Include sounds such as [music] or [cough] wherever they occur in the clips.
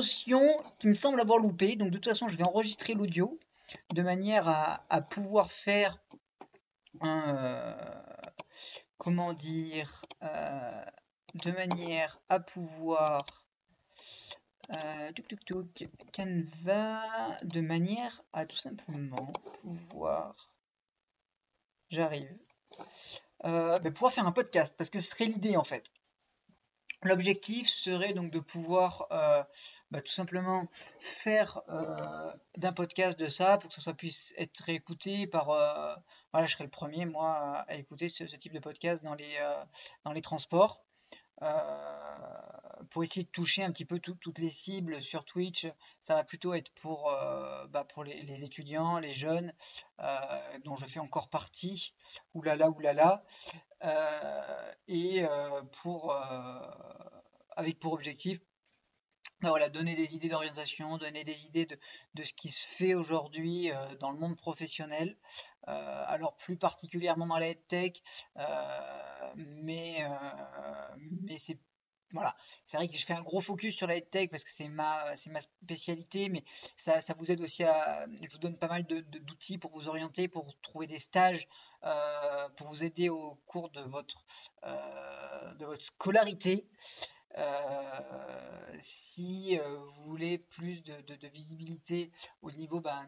qui me semble avoir loupé. Donc de toute façon, je vais enregistrer l'audio de manière à, pouvoir faire un... Euh, comment dire De manière à pouvoir... Euh, tuk tuk tuk, Canva, de manière à tout simplement pouvoir... J'arrive. Euh, ben, pouvoir faire un podcast, parce que ce serait l'idée en fait. L'objectif serait donc de pouvoir euh, bah, tout simplement faire euh, d'un podcast de ça pour que ça puisse être écouté par. Euh, voilà, je serai le premier moi à écouter ce, type de podcast dans les, dans les transports. Pour essayer de toucher un petit peu toutes les cibles sur Twitch, ça va plutôt être pour, bah, pour les, étudiants, les jeunes, dont je fais encore partie, oulala, oulala, euh, et euh, pour, euh, avec pour objectif bah voilà, donner des idées d'orientation, donner des idées de, de, ce qui se fait aujourd'hui dans le monde professionnel, alors plus particulièrement dans la tech, mais, mais c'est voilà, c'est vrai que je fais un gros focus sur la tech parce que c'est ma, ma spécialité, mais ça, ça, vous aide aussi à. Je vous donne pas mal d'outils pour vous orienter, pour trouver des stages, euh, pour vous aider au cours de votre, euh, de votre scolarité. Euh, si vous voulez plus de, visibilité au niveau ben,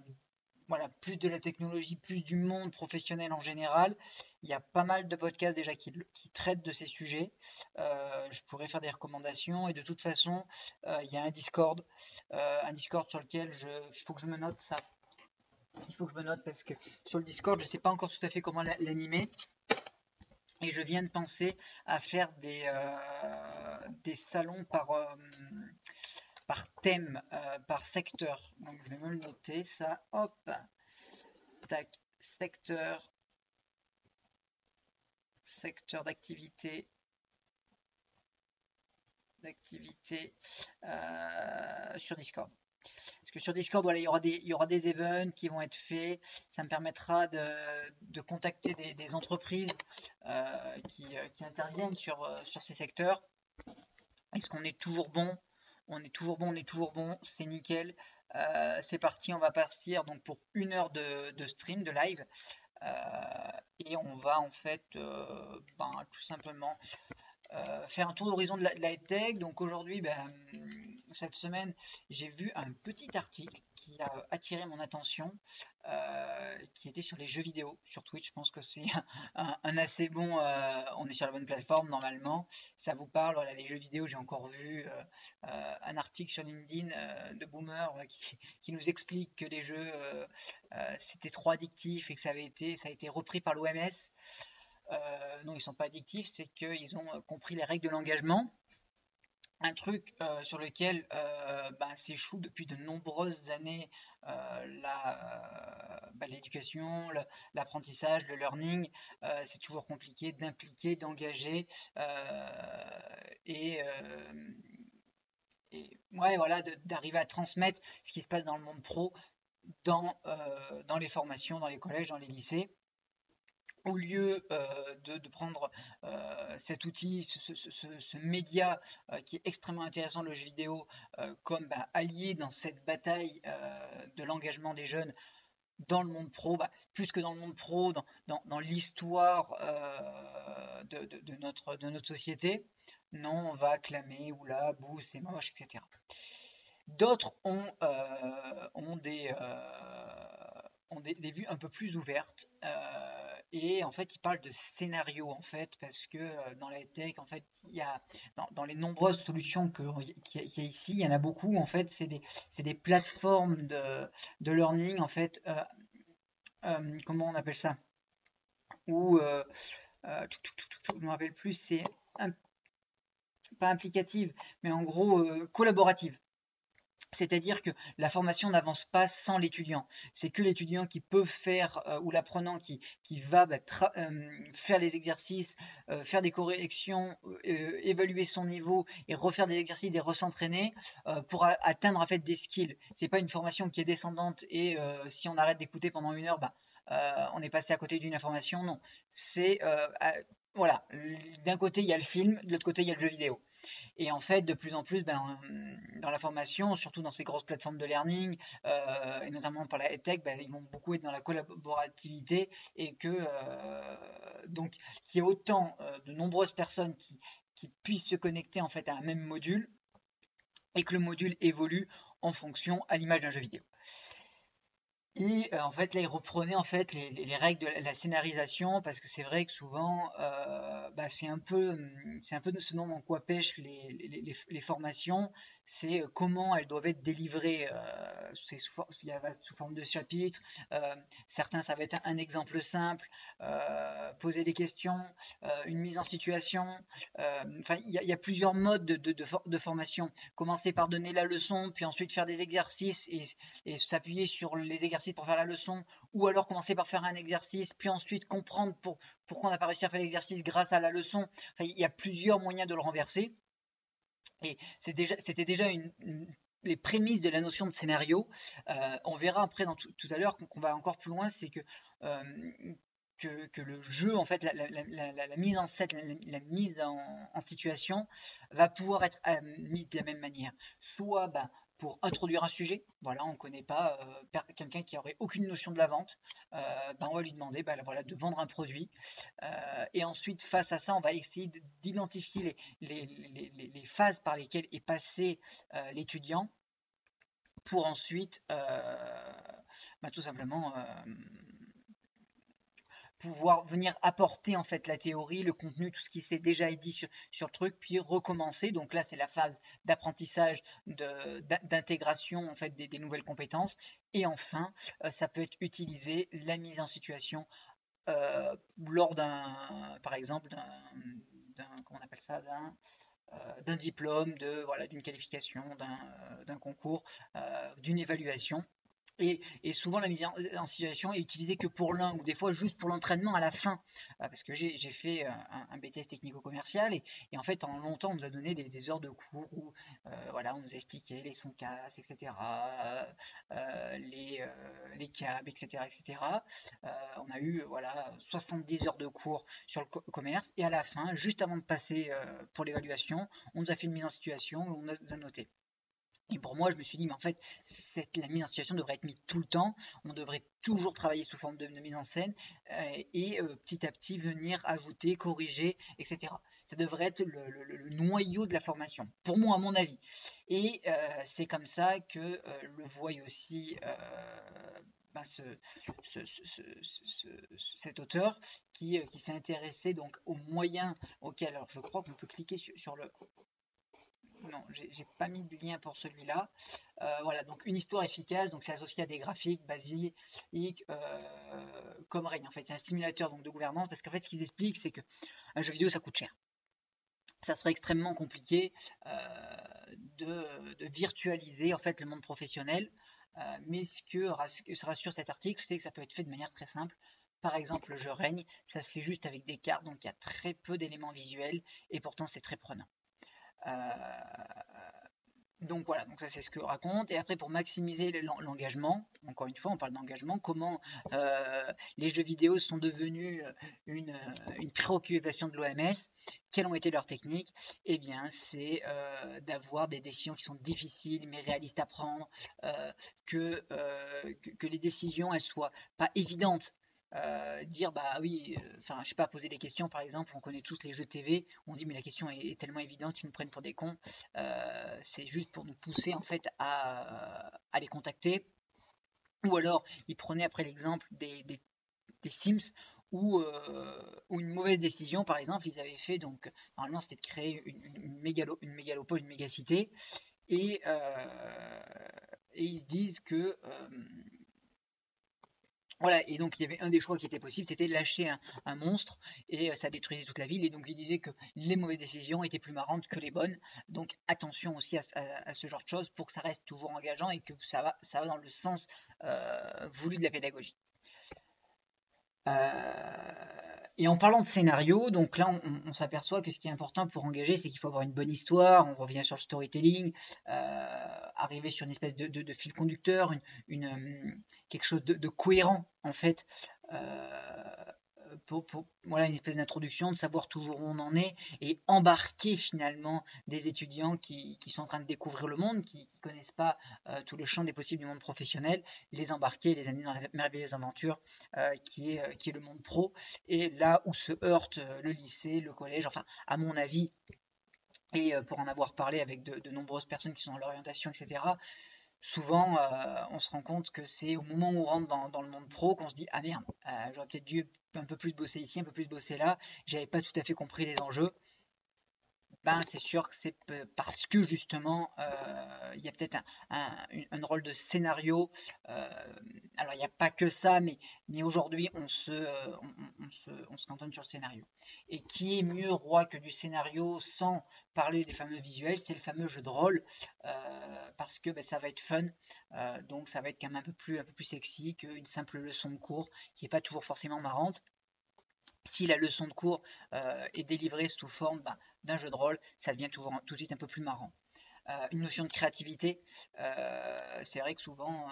voilà, plus de la technologie, plus du monde professionnel en général. Il y a pas mal de podcasts déjà qui, traitent de ces sujets. Euh, je pourrais faire des recommandations et de toute façon, euh, il y a un Discord, euh, un Discord sur lequel je, il faut que je me note ça. Il faut que je me note parce que sur le Discord, je ne sais pas encore tout à fait comment l'animer. Et je viens de penser à faire des, des salons par par thème, euh, par secteur. Donc je vais me le noter, ça. Hop. Tac. Secteur. Secteur d'activité. D'activité euh, sur Discord. Parce que sur Discord, il, y aura des, events qui vont être faits. Ça me permettra de, contacter des, entreprises euh, qui, qui, interviennent sur, sur ces secteurs. Est-ce qu'on est toujours bon? On est toujours bon, on est toujours bon, c'est nickel. Euh, c'est parti, on va partir donc pour une heure de, stream, de live. Euh, et on va en fait euh, ben, tout simplement faire un tour d'horizon de, la, tech. Donc aujourd'hui, ben, cette semaine, j'ai vu un petit article qui a attiré mon attention, euh, qui était sur les jeux vidéo sur Twitch. Je pense que c'est [laughs] un, assez bon. Euh, on est sur la bonne plateforme normalement. Ça vous parle, voilà, les jeux vidéo. J'ai encore vu euh, un article sur LinkedIn de Boomer [laughs] qui, nous explique que les jeux c'était trop addictif et que ça avait été, ça a été repris par l'OMS. non, ils sont pas addictifs, c'est qu'ils ont compris les règles de l'engagement un truc euh, sur lequel euh, ben, s'échoue depuis de nombreuses années euh, ben, l'éducation, l'apprentissage, le learning. c'est toujours compliqué d'impliquer, d'engager et, voilà, d'arriver à transmettre ce qui se passe dans le monde pro dans les formations, dans les collèges, dans les lycées au lieu euh, de, prendre euh, cet outil, ce, média euh, qui est extrêmement intéressant, le jeu vidéo, comme bah, allié dans cette bataille de l'engagement des jeunes dans le monde pro, bah, plus que dans le monde pro, dans, l'histoire de, notre, société, non, on va acclamer, oula, bouh, c'est moche, etc. D'autres ont, des, ont des, vues un peu plus ouvertes. Et en fait, il parle de scénario en fait, parce que euh, dans la tech, en fait, il y a dans, les nombreuses solutions qu'il y, a ici, il y en a beaucoup. En fait, c'est des, des, plateformes de, learning, en fait. Euh, euh, comment on appelle ça? Ou je ne me rappelle plus. C'est pas implicative, mais en gros collaborative. C'est-à-dire que la formation n'avance pas sans l'étudiant. C'est que l'étudiant qui peut faire, euh, ou l'apprenant qui, va bah, euh, faire les exercices, euh, faire des corrections, évaluer son niveau et refaire des exercices et re-s'entraîner pour atteindre en fait des skills. C'est pas une formation qui est descendante et si on arrête d'écouter pendant une heure, bah, on est passé à côté d'une information. Non, c'est voilà, d'un côté il y a le film, de l'autre côté il y a le jeu vidéo. Et en fait, de plus en plus, ben, dans la formation, surtout dans ces grosses plateformes de learning, euh, et notamment par la tech, ben, ils vont beaucoup être dans la collaborativité et que euh, donc qu'il y ait autant euh, de nombreuses personnes qui, qui puissent se connecter en fait à un même module et que le module évolue en fonction à l'image d'un jeu vidéo. Et euh, en fait, là, il reprenait en fait les, règles de la scénarisation parce que c'est vrai que souvent, euh, bah, c'est un peu, hum, c'est un peu ce nom en quoi pêchent les, les formations, c'est euh, comment elles doivent être délivrées. sous, sous, forme de chapitres. certains, ça va être un, exemple simple, poser des questions, une mise en situation. Enfin, il y, a plusieurs modes de, de, formation. Commencer par donner la leçon, puis ensuite faire des exercices et s'appuyer sur les exercices pour faire la leçon, ou alors commencer par faire un exercice, puis ensuite comprendre pour, pourquoi on n'a pas réussi à faire l'exercice grâce à la leçon. il y a plusieurs moyens de le renverser. Et c'était déjà, les prémices de la notion de scénario. Euh, on verra après tout, à l'heure qu'on va encore plus loin, c'est que, euh, le jeu, en fait, la, mise en scène, la, mise en, situation va pouvoir être euh, mise de la même manière. Soit ben, pour introduire un sujet. Voilà, on ne connaît pas euh, quelqu'un qui aurait aucune notion de la vente. Euh, ben on va lui demander ben, voilà, de vendre un produit. Euh, et ensuite, face à ça, on va essayer d'identifier les, les, phases par lesquelles est passé l'étudiant pour ensuite ben, tout simplement pouvoir venir apporter en fait la théorie, le contenu, tout ce qui s'est déjà dit sur, sur, le truc, puis recommencer. Donc là, c'est la phase d'apprentissage, d'intégration en fait des, nouvelles compétences. Et enfin, euh, ça peut être utilisé la mise en situation euh, lors d'un, par exemple, d'un, comment on appelle ça, d'un euh, d'un diplôme, voilà, d'une qualification, d'un concours, d'une évaluation. Et, souvent, la mise en, situation est utilisée que pour l'un ou des fois juste pour l'entraînement à la fin. Euh, parce que j'ai fait euh, un, BTS technico-commercial et, en fait, pendant longtemps, on nous a donné des, heures de cours où euh, voilà, on nous expliquait les sons casse, etc., les, les câbles, etc. etc. on a eu voilà, 70 heures de cours sur le commerce et à la fin, juste avant de passer pour l'évaluation, on nous a fait une mise en situation où on nous a noté. Et pour moi, je me suis dit, mais en fait, cette, la mise en situation devrait être mise tout le temps. On devrait toujours travailler sous forme de, mise en scène euh, et euh, petit à petit venir ajouter, corriger, etc. Ça devrait être le, noyau de la formation, pour moi, à mon avis. Et euh, c'est comme ça que le voit aussi bah, ce, cet auteur qui, qui s'est intéressé donc aux moyens auxquels, alors je crois qu'on peut cliquer sur le non, j'ai pas mis de lien pour celui-là. Euh, voilà, donc une histoire efficace, donc c'est associé à des graphiques basiques euh, comme règne. En fait, c'est un stimulateur donc, de gouvernance parce qu'en fait, ce qu'ils expliquent, c'est que un jeu vidéo, ça coûte cher. Ça serait extrêmement compliqué euh, de, virtualiser en fait le monde professionnel. mais ce que rassure cet article, c'est que ça peut être fait de manière très simple. Par exemple, le jeu règne, ça se fait juste avec des cartes, donc il y a très peu d'éléments visuels et pourtant c'est très prenant. Euh, donc voilà, donc ça c'est ce que raconte. Et après pour maximiser l'engagement, encore une fois on parle d'engagement, comment euh, les jeux vidéo sont devenus euh, une, préoccupation de l'OMS, quelles ont été leurs techniques? Eh bien c'est d'avoir des décisions qui sont difficiles mais réalistes à prendre, que, que, les décisions elles soient pas évidentes euh, dire bah oui, euh, enfin je sais pas, poser des questions par exemple, on connaît tous les jeux TV, on dit mais la question est, tellement évidente, ils nous prennent pour des cons, euh, c'est juste pour nous pousser en fait à, les contacter. Ou alors ils prenaient après l'exemple des, des, Sims où, une mauvaise décision, par exemple, ils avaient fait, donc normalement c'était de créer une, une, une mégalopole, une mégacité, et, et ils se disent que voilà, et donc il y avait un des choix qui était possible, c'était de lâcher un, monstre et euh, ça détruisait toute la ville. Et donc il disait que les mauvaises décisions étaient plus marrantes que les bonnes. Donc attention aussi à, ce genre de choses pour que ça reste toujours engageant et que ça va, dans le sens euh, voulu de la pédagogie. Euh, et en parlant de scénario, donc là, on, s'aperçoit que ce qui est important pour engager, c'est qu'il faut avoir une bonne histoire. On revient sur le storytelling, euh, arriver sur une espèce de, fil conducteur, une, euh, quelque chose de, cohérent en fait. Euh, pour, voilà, une espèce d'introduction, de savoir toujours où on en est et embarquer finalement des étudiants qui, sont en train de découvrir le monde, qui ne connaissent pas euh, tout le champ des possibles du monde professionnel, les embarquer, les amener dans la merveilleuse aventure euh, qui, est, qui est le monde pro. Et là où se heurte le lycée, le collège, enfin, à mon avis, et pour en avoir parlé avec de nombreuses personnes qui sont dans l'orientation, etc., souvent euh, on se rend compte que c'est au moment où on rentre dans, le monde pro qu'on se dit ah merde euh, j'aurais peut-être dû un peu plus bosser ici un peu plus bosser là. J'avais pas tout à fait compris les enjeux ben c'est sûr que c'est parce que justement euh, il y a peut-être un, rôle de scénario. Euh, alors il n'y a pas que ça, mais, aujourd'hui on se, on, se, on se cantonne sur le scénario. Et qui est mieux roi que du scénario sans parler des fameux visuels, c'est le fameux jeu de rôle euh, parce que ben, ça va être fun, donc ça va être quand même un peu plus, un peu plus sexy qu'une simple leçon de cours qui n'est pas toujours forcément marrante si la leçon de cours euh, est délivrée sous forme ben, d'un jeu de rôle, ça devient toujours tout de suite un peu plus marrant. Euh, une notion de créativité, euh, c'est vrai que souvent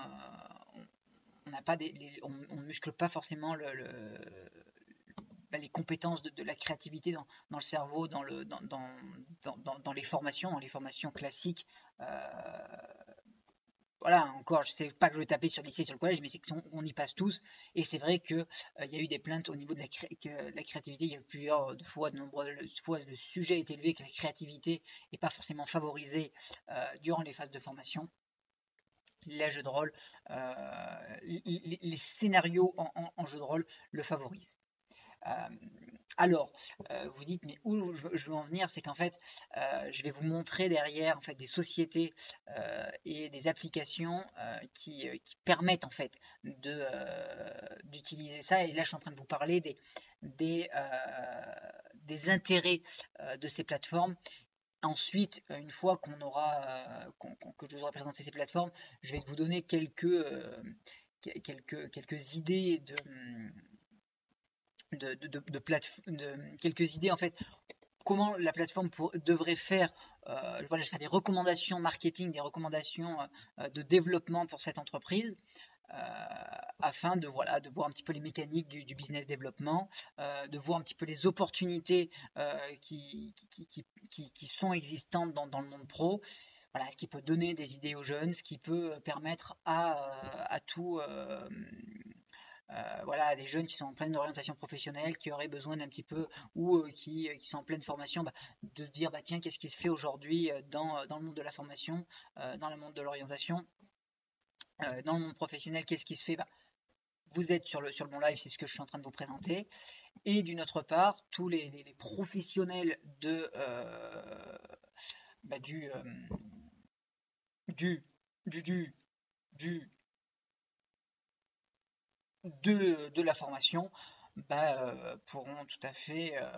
on n'a pas on, ne muscle pas forcément ben, les compétences de, la créativité dans, le cerveau, dans, le, dans, les formations, dans les formations classiques voilà, encore, je sais pas que je vais taper sur le lycée, sur le collège, mais c'est qu'on y passe tous. Et c'est vrai qu'il euh, y a eu des plaintes au niveau de la, créativité. Il y a eu plusieurs fois, de nombreuses fois, le sujet est élevé que la créativité n'est pas forcément favorisée euh, durant les phases de formation. Les jeux de rôle, euh, les, scénarios en, jeu de rôle le favorisent. Alors, euh, vous dites, mais où je veux, en venir, c'est qu'en fait, euh, je vais vous montrer derrière en fait des sociétés euh, et des applications qui, permettent en fait d'utiliser ça. Et là, je suis en train de vous parler des, intérêts de ces plateformes Ensuite, une fois que je vous aurai présenté ces plateformes, je vais vous donner quelques, quelques, quelques idées de, de, quelques idées en fait comment la plateforme devrait faire euh, voilà, je des recommandations marketing, des recommandations euh, de développement pour cette entreprise. Euh, afin de voilà de voir un petit peu les mécaniques du, business développement, de voir un petit peu les opportunités qui, qui, qui, qui, sont existantes dans, dans, le monde pro, voilà, ce qui peut donner des idées aux jeunes, ce qui peut permettre à, à tout euh, voilà, des jeunes qui sont en pleine orientation professionnelle, qui auraient besoin d'un petit peu, ou euh, qui, qui, sont en pleine formation, bah, de se dire, bah, tiens, qu'est-ce qui se fait aujourd'hui euh, dans, le monde de la formation, dans le monde de l'orientation, dans le monde professionnel, qu'est-ce qui se fait bah, Vous êtes sur le, bon live, c'est ce que je suis en train de vous présenter. Et d'une autre part, tous les, professionnels de, bah, du, du, du, du de, la formation bah, euh, pourront tout à fait euh,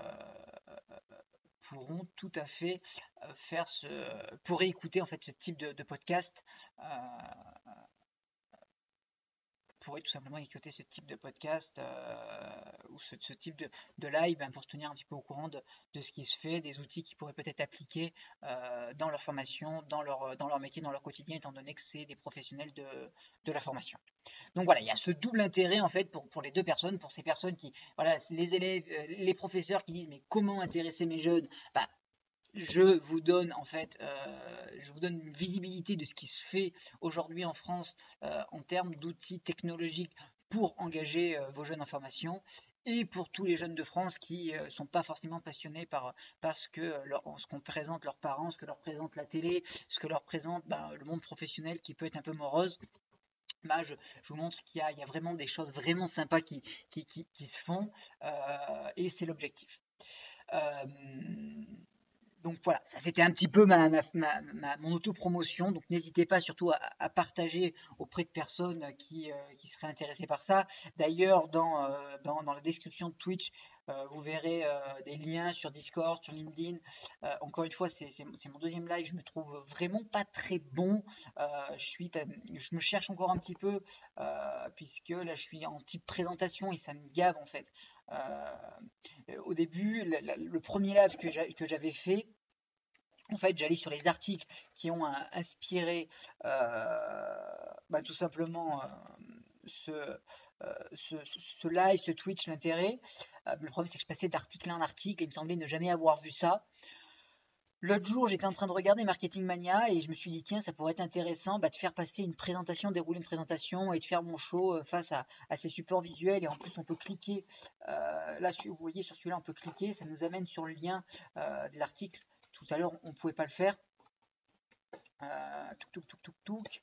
pourront tout à fait euh, faire ce pourraient écouter en fait ce type de, de podcast pourrait tout simplement écouter ce type de podcast euh, ou ce, type de, live ben, pour se tenir un petit peu au courant de, ce qui se fait, des outils qui pourraient peut-être appliquer euh, dans leur formation, dans leur, dans leur métier, dans leur quotidien, étant donné que c'est des professionnels de, la formation. Donc voilà, il y a ce double intérêt en fait pour, les deux personnes, pour ces personnes qui, voilà, les élèves, euh, les professeurs qui disent mais comment intéresser mes jeunes? Bah, je vous donne en fait, euh, je vous donne une visibilité de ce qui se fait aujourd'hui en France euh, en termes d'outils technologiques pour engager euh, vos jeunes en formation et pour tous les jeunes de France qui ne sont pas forcément passionnés par, ce qu'on présente leurs parents, ce que leur présente la télé, ce que leur présente ben, le monde professionnel qui peut être un peu morose. Bah, je, vous montre qu'il y, a vraiment des choses vraiment sympas qui se font et c'est l'objectif donc voilà, ça c'était un petit peu ma, ma, mon autopromotion. Donc n'hésitez pas surtout à, partager auprès de personnes qui, euh, qui seraient intéressées par ça. D'ailleurs, dans, euh, dans, dans, la description de Twitch, vous verrez des liens sur Discord, sur LinkedIn. encore une fois, c'est mon deuxième live. Je me trouve vraiment pas très bon. je me cherche encore un petit peu puisque là je suis en type présentation et ça me gave en fait. au début, le premier live que j'avais fait, en fait, j'allais sur les articles qui ont inspiré bah, tout simplement ce, ce, live, ce Twitch, l'intérêt. le problème, c'est que je passais d'article en article et il me semblait ne jamais avoir vu ça. L'autre jour, j'étais en train de regarder Marketing Mania et je me suis dit, tiens, ça pourrait être intéressant bah, de faire passer une présentation, dérouler une présentation et de faire mon show euh, face à, ces supports visuels. Et en plus, on peut cliquer. Euh, là, vous voyez, sur celui-là, on peut cliquer. Ça nous amène sur le lien euh, de l'article. Tout à l'heure, on ne pouvait pas le faire. touk, touk, touk, touk,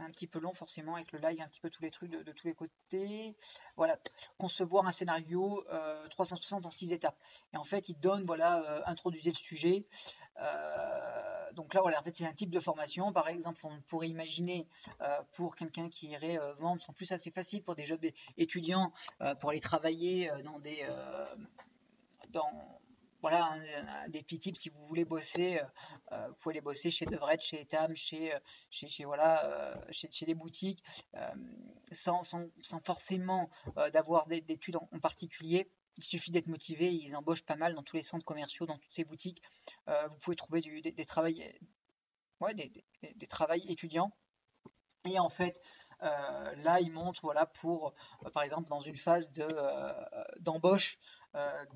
un petit peu long forcément avec le live, un petit peu tous les trucs de, tous les côtés. Voilà, concevoir un scénario 360 euh, en 6 étapes. Et en fait, il donne, voilà, euh, introduire le sujet. Euh, donc là, voilà, en fait, c'est un type de formation. Par exemple, on pourrait imaginer pour quelqu'un qui irait vendre, en plus assez facile pour des jobs étudiants, pour aller travailler dans des... dans voilà des petits tips si vous voulez bosser euh, euh, vous pouvez les bosser chez Devred chez Etam chez euh, voilà chez, les boutiques sans, forcément d'avoir d'études en, particulier. Il suffit d'être motivé ils embauchent pas mal dans tous les centres commerciaux dans toutes ces boutiques. Vous pouvez trouver des, des étudiants. Et en fait là, ils montrent, voilà, pour, par exemple, dans une phase de, d'embauche,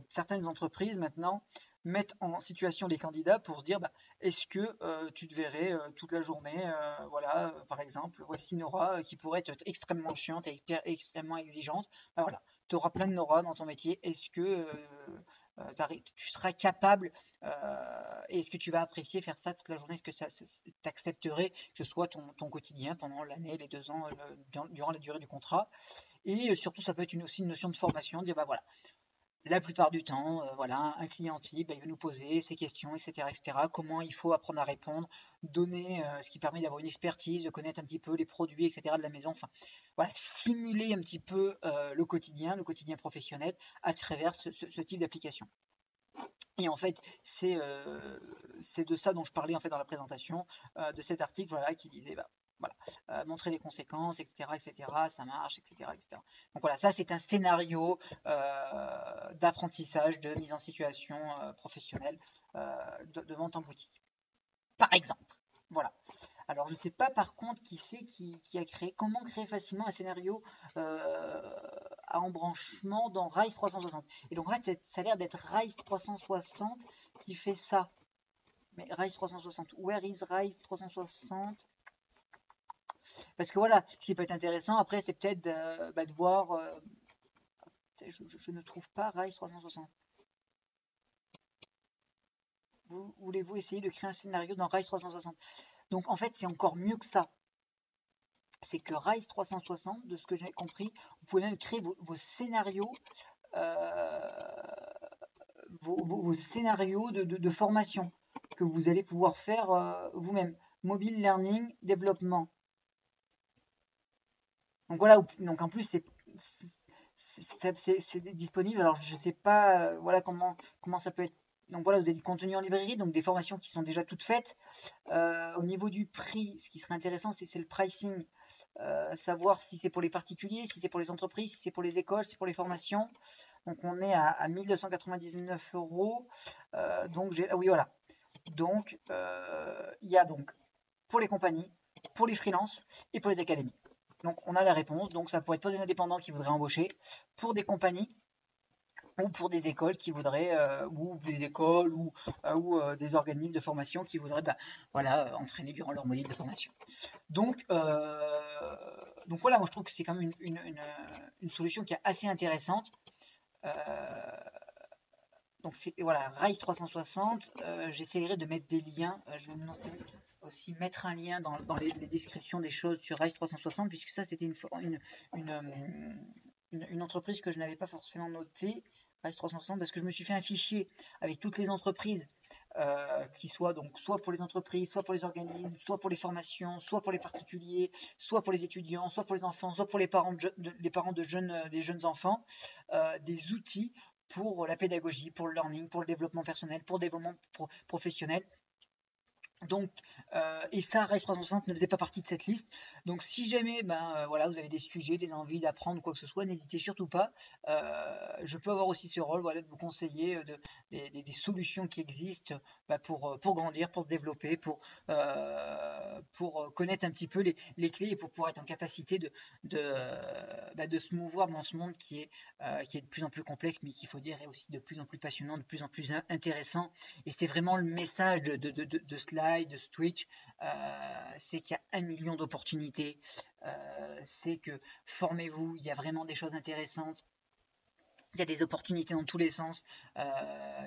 certaines entreprises maintenant mettent en situation les candidats pour se dire bah, est-ce que euh, tu te verrais euh, toute la journée voilà par exemple voici Nora qui pourrait être extrêmement chiante et extrêmement exigeante. Bah, voilà tu auras plein de Nora dans ton métier. Est-ce que tu seras capable et est-ce que tu vas apprécier faire ça toute la journée? Est-ce que ça, t'accepterais que ce soit ton, quotidien pendant l'année les deux ans durant la durée du contrat? Et surtout ça peut être aussi une notion de formation dire bah voilà la plupart du temps, euh, voilà, un client type, bah, il va nous poser ses questions, etc., etc. Comment il faut apprendre à répondre, donner euh, ce qui permet d'avoir une expertise, de connaître un petit peu les produits, etc. de la maison. Enfin, voilà, simuler un petit peu euh, le quotidien, le quotidien professionnel à travers ce, type d'application. Et en fait, c'est de ça dont je parlais en fait dans la présentation de cet article, voilà, qui disait, bah, voilà, euh, montrer les conséquences, etc., etc., ça marche, etc., etc. Donc voilà, ça c'est un scénario euh, d'apprentissage, de mise en situation euh, professionnelle de, vente en boutique. Par exemple, voilà. Alors je ne sais pas par contre qui c'est qui, a créé, comment créer facilement un scénario à embranchement dans Rise 360. Et donc fait, ça a l'air d'être Rise 360 qui fait ça. Mais Rise 360, where is Rise 360 parce que voilà, ce qui peut être intéressant après, c'est peut-être de, bah, voir. Euh, je, ne trouve pas Rise 360. Vous, voulez-vous essayer de créer un scénario dans Rise 360 Donc en fait, c'est encore mieux que ça. C'est que Rise 360, de ce que j'ai compris, vous pouvez même créer vos, scénarios. Euh, vos, scénarios de, formation que vous allez pouvoir faire euh, vous-même. Mobile learning, développement. Donc voilà, donc en plus c'est disponible. Alors je sais pas euh, voilà comment comment ça peut être. Donc voilà, vous avez du contenu en librairie, donc des formations qui sont déjà toutes faites. Euh, au niveau du prix, ce qui serait intéressant, c'est le pricing, euh, savoir si c'est pour les particuliers, si c'est pour les entreprises, si c'est pour les écoles, si c'est pour les formations. Donc on est à, 1299 euros. donc ah oui voilà. Donc il y a donc pour les compagnies, pour les freelances et pour les académies. Donc on a la réponse. Donc ça pourrait être pour des indépendants qui voudraient embaucher, pour des compagnies ou pour des écoles qui voudraient, euh, ou des écoles ou, euh, euh, des organismes de formation qui voudraient bah, voilà, entraîner durant leur module de formation. Donc, voilà, moi je trouve que c'est quand même une, solution qui est assez intéressante. donc c'est voilà, Rise 360, j'essaierai de mettre des liens, je vais noter aussi mettre un lien dans, les, descriptions des choses sur Rise 360, puisque ça, c'était une, une, entreprise que je n'avais pas forcément notée, Rise 360, parce que je me suis fait un fichier avec toutes les entreprises, euh, qui soient donc soit pour les entreprises, soit pour les organismes, soit pour les formations, soit pour les particuliers, soit pour les étudiants, soit pour les enfants, soit pour les parents de, jeunes, des jeunes enfants, euh, des outils pour la pédagogie, pour le learning, pour le développement personnel, pour le développement professionnel Donc, euh, et ça, Rave 360 ne faisait pas partie de cette liste. Donc, si jamais, ben euh, voilà, vous avez des sujets, des envies d'apprendre quoi que ce soit, n'hésitez surtout pas. Euh, je peux avoir aussi ce rôle, voilà, de vous conseiller de, des, solutions qui existent bah, pour, pour grandir, pour se développer, pour, pour connaître un petit peu les, les, clés et pour pouvoir être en capacité de, de, bah, de se mouvoir dans ce monde qui est, qui est de plus en plus complexe, mais qu'il faut dire est aussi de plus en plus passionnant, de plus en plus intéressant. Et c'est vraiment le message de, de, de, de de Twitch, euh, c'est qu'il y a un million d'opportunités. Euh, c'est que formez-vous, il y a vraiment des choses intéressantes il y a des opportunités dans tous les sens. Euh,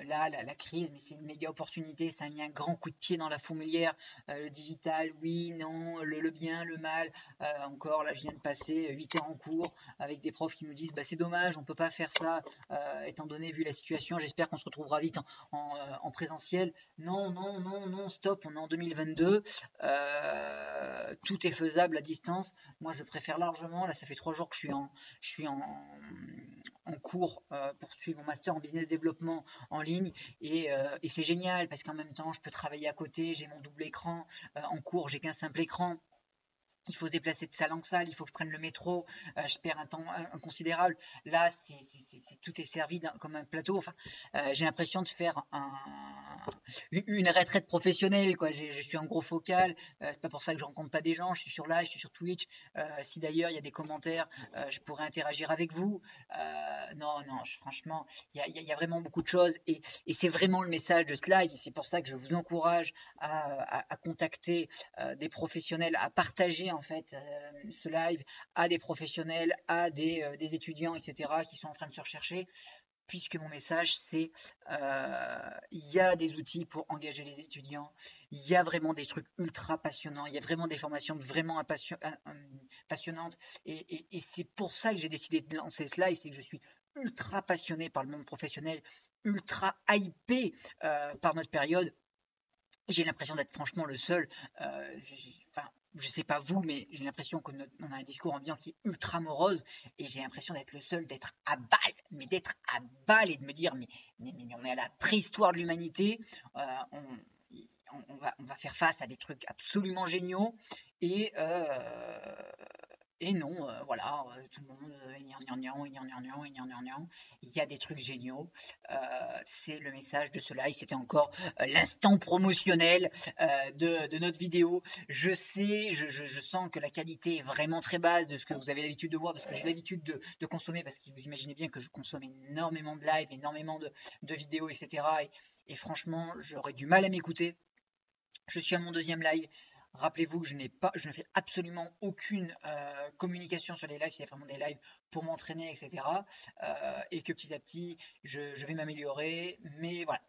là, la, crise, mais c'est une méga opportunité. Ça a mis un grand coup de pied dans la fourmilière. Euh, le digital, oui, non, le, bien, le mal. Euh, encore, là, je viens de passer 8 heures en cours avec des profs qui nous disent bah, c'est dommage, on ne peut pas faire ça, étant donné, vu la situation. J'espère qu'on se retrouvera vite en, présentiel. Non, non, non, non, stop, on est en 2022. tout est faisable à distance. Moi, je préfère largement. Là, ça fait trois jours que je suis en, je suis en, en cours euh, mon master en business développement en ligne. Euh, et, c'est génial parce qu'en même temps je peux travailler à côté, j'ai mon double écran, euh, en cours j'ai qu'un simple écran, il faut déplacer de salle en salle, il faut que je prenne le métro, euh, je perds un temps inconsidérable. Là, c'est, tout est servi comme un plateau. Enfin, euh, j'ai l'impression de faire une retraite professionnelle. Je suis en gros focal. Euh, c'est pas pour ça que je rencontre pas des gens. Je suis sur live, je suis sur Twitch. si d'ailleurs il y a des commentaires, je pourrais interagir avec vous. non, non, franchement, il y a, vraiment beaucoup de choses et, c'est vraiment le message de ce live. Et c'est pour ça que je vous encourage à contacter des professionnels, à partager en fait euh, ce live à des professionnels, à des, euh, étudiants, etc., qui sont en train de se rechercher, puisque mon message c'est euh, il y a des outils pour engager les étudiants, il y a vraiment des trucs ultra passionnants, il y a vraiment des formations vraiment passionnantes, et, c'est pour ça que j'ai décidé de lancer ce live, c'est que je suis ultra passionné par le monde professionnel, ultra hypé par notre période. J'ai l'impression d'être franchement le seul. Je sais pas vous, mais j'ai l'impression qu'on a un discours ambiant qui est ultra morose et j'ai l'impression d'être le seul, d'être à balle, mais d'être à balle et de me dire, mais, mais, on est à la préhistoire de l'humanité, euh, on, va, on, va, faire face à des trucs absolument géniaux et, euh, et non, euh, voilà, euh, tout le monde, euh, il y a des trucs géniaux. c'est le message de ce live. C'était encore l'instant promotionnel de, notre vidéo. Je sais, je, sens que la qualité est vraiment très basse de ce que vous avez l'habitude de voir, de ce que j'ai l'habitude de, consommer, parce que vous imaginez bien que je consomme énormément de live, énormément de, vidéos, etc. et franchement, j'aurais du mal à m'écouter. Je suis à mon deuxième live. Rappelez-vous que je n'ai pas, je ne fais absolument aucune euh, communication sur les lives, c'est vraiment des lives pour m'entraîner, etc. Euh, et que petit à petit, je, vais m'améliorer. Mais voilà.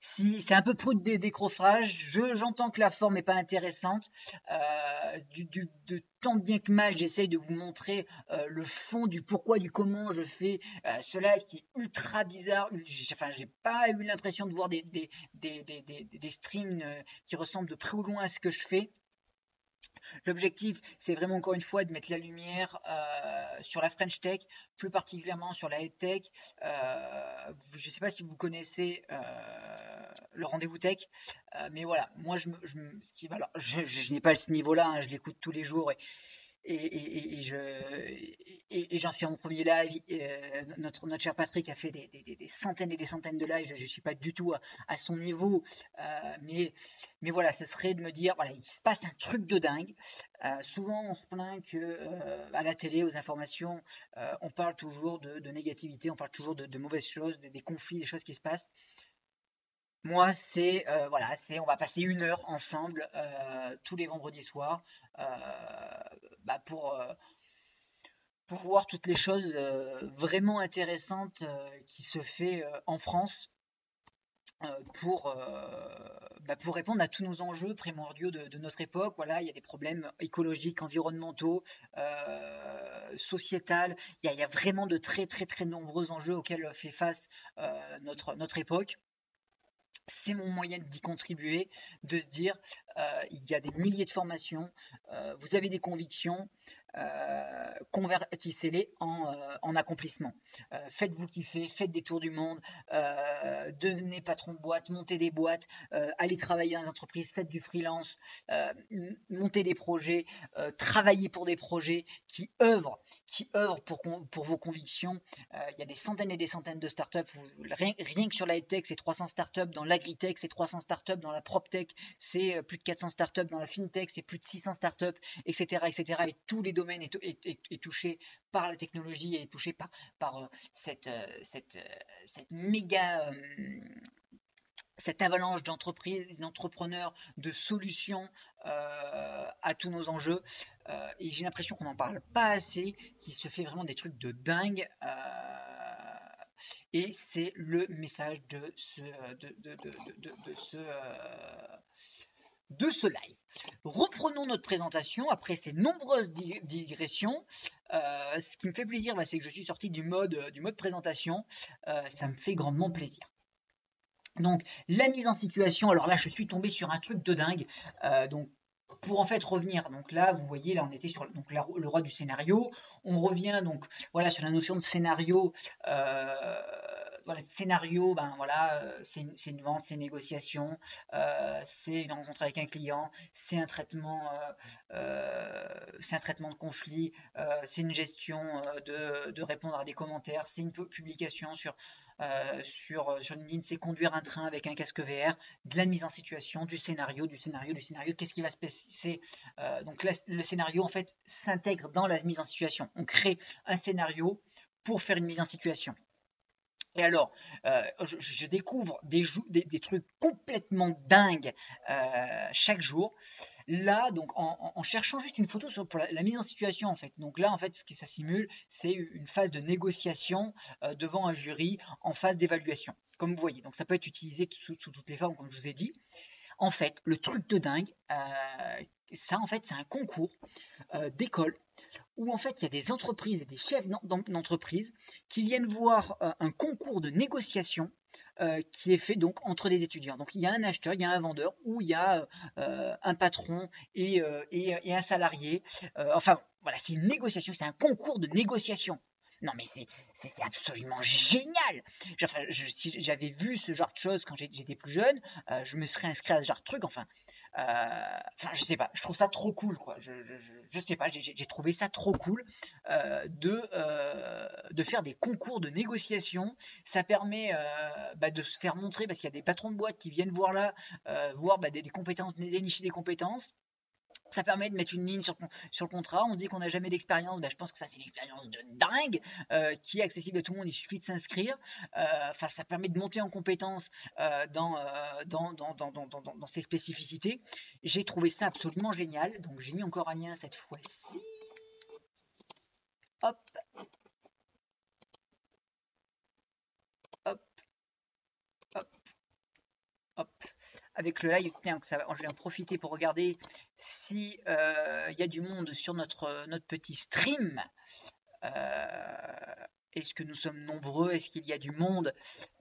Si c'est un peu pro de décrochage, j'entends que la forme n'est pas intéressante. Euh, de tant bien que mal, j'essaye de vous montrer le fond du pourquoi, du comment je fais ce live qui est ultra bizarre. Enfin, j'ai pas eu l'impression de voir des, des, des, des streams qui ressemblent de près ou loin à ce que je fais. L'objectif, c'est vraiment encore une fois de mettre la lumière euh, sur la French Tech, plus particulièrement sur la Head Tech. Euh, je ne sais pas si vous connaissez euh, le rendez-vous tech, mais voilà, moi je, n'ai pas ce niveau-là, hein, je l'écoute tous les jours et, je et, j'en suis à mon premier live. Euh, notre, notre cher Patrick a fait des, centaines et des centaines de lives. Je ne suis pas du tout à, son niveau, euh, mais mais voilà, ce serait de me dire voilà, il se passe un truc de dingue. Euh, souvent, on se plaint que à la télé, aux informations, on parle toujours de, négativité, on parle toujours de, mauvaises choses, des conflits, des choses qui se passent. Moi, c'est euh, voilà, c'est on va passer une heure ensemble euh, tous les vendredis soirs euh, bah, pour voir toutes les choses vraiment intéressantes qui se fait en France pour bah, pour répondre à tous nos enjeux primordiaux de, notre époque. Voilà, il y a des problèmes écologiques, environnementaux, y, a, il y, a, vraiment de très très très nombreux enjeux auxquels fait face notre époque c'est mon moyen d'y contribuer, de se dire, euh, il y a des milliers de formations, euh, vous avez des convictions, convertissez-les en, en accomplissement. faites-vous kiffer, faites des tours du monde, devenez patron de boîte, montez des boîtes, allez travailler dans les entreprises, faites du freelance, montez des projets, travaillez pour des projets qui œuvrent, qui œuvrent pour, pour vos convictions. Il y a des centaines et des centaines de startups. rien, rien que sur la tech, c'est 300 startups. Dans l'agritech, c'est 300 startups. Dans la proptech, c'est plus de 400 startups. Dans la fintech, c'est plus de 600 startups, etc., etc. Et tous les est, touché par la technologie et est touché par, euh, cette, euh, cette, euh, cette méga cette avalanche d'entreprises, d'entrepreneurs, de solutions à tous nos enjeux. et j'ai l'impression qu'on n'en parle pas assez, qu'il se fait vraiment des trucs de dingue. et c'est le message de ce de ce live. Reprenons notre présentation après ces nombreuses digressions. Euh, ce qui me fait plaisir, bah, c'est que je suis sorti du mode, du mode présentation. Euh, ça me fait grandement plaisir. Donc la mise en situation, alors là je suis tombé sur un truc de dingue. Euh, donc pour en fait revenir, donc là vous voyez là on était sur le roi du scénario. On revient donc voilà sur la notion de scénario voilà, scénario, ben voilà, euh, c'est une, vente, c'est une négociation, euh, c'est une rencontre avec un client, c'est un traitement, euh, c'est un traitement de conflit, c'est une gestion de, répondre à des commentaires, c'est une publication sur LinkedIn, c'est conduire un train avec un casque VR, de la mise en situation, du scénario, du scénario, du scénario, qu'est-ce qui va se passer Donc le scénario, en fait, s'intègre dans la mise en situation. On crée un scénario pour faire une mise en situation. Et alors, euh, je, découvre des, trucs complètement dingues euh, chaque jour. Là, donc, en, cherchant juste une photo pour la, mise en situation, en fait. Donc là, en fait, ce que ça simule, c'est une phase de négociation euh, devant un jury en phase d'évaluation, comme vous voyez. Donc ça peut être utilisé sous, toutes les formes, comme je vous ai dit. En fait, le truc de dingue, ça, en fait, c'est un concours d'école où en fait il y a des entreprises et des chefs d'entreprise qui viennent voir euh, un concours de négociation euh, qui est fait donc entre des étudiants. Donc il y a un acheteur, il y a un vendeur, ou il y a euh, un patron et, un salarié. enfin voilà, c'est une négociation, c'est un concours de négociation. Non mais c'est absolument génial. Enfin, si j'avais vu ce genre de choses quand j'étais plus jeune, je me serais inscrit à ce genre de truc. Enfin, euh, enfin, je sais pas, je trouve ça trop cool, quoi. Je, je, sais pas, j'ai trouvé ça trop cool euh, de, euh, de faire des concours de négociation. Ça permet bah, de se faire montrer, parce qu'il y a des patrons de boîte qui viennent voir là, voir bah, des compétences, dénicher des compétences. Ça permet de mettre une ligne sur, le contrat. On se dit qu'on n'a jamais d'expérience. Ben, je pense que ça, c'est une expérience de dingue euh, qui est accessible à tout le monde. Il suffit de s'inscrire. Euh, enfin, ça permet de monter en compétence euh, dans, dans, ces spécificités. J'ai trouvé ça absolument génial. Donc, j'ai mis encore un lien cette fois-ci. Hop. Hop. Hop avec le live. Tiens, ça, je vais en profiter pour regarder si euh, il y a du monde sur notre, notre petit stream. Euh, est-ce que nous sommes nombreux? Est-ce qu'il y a du monde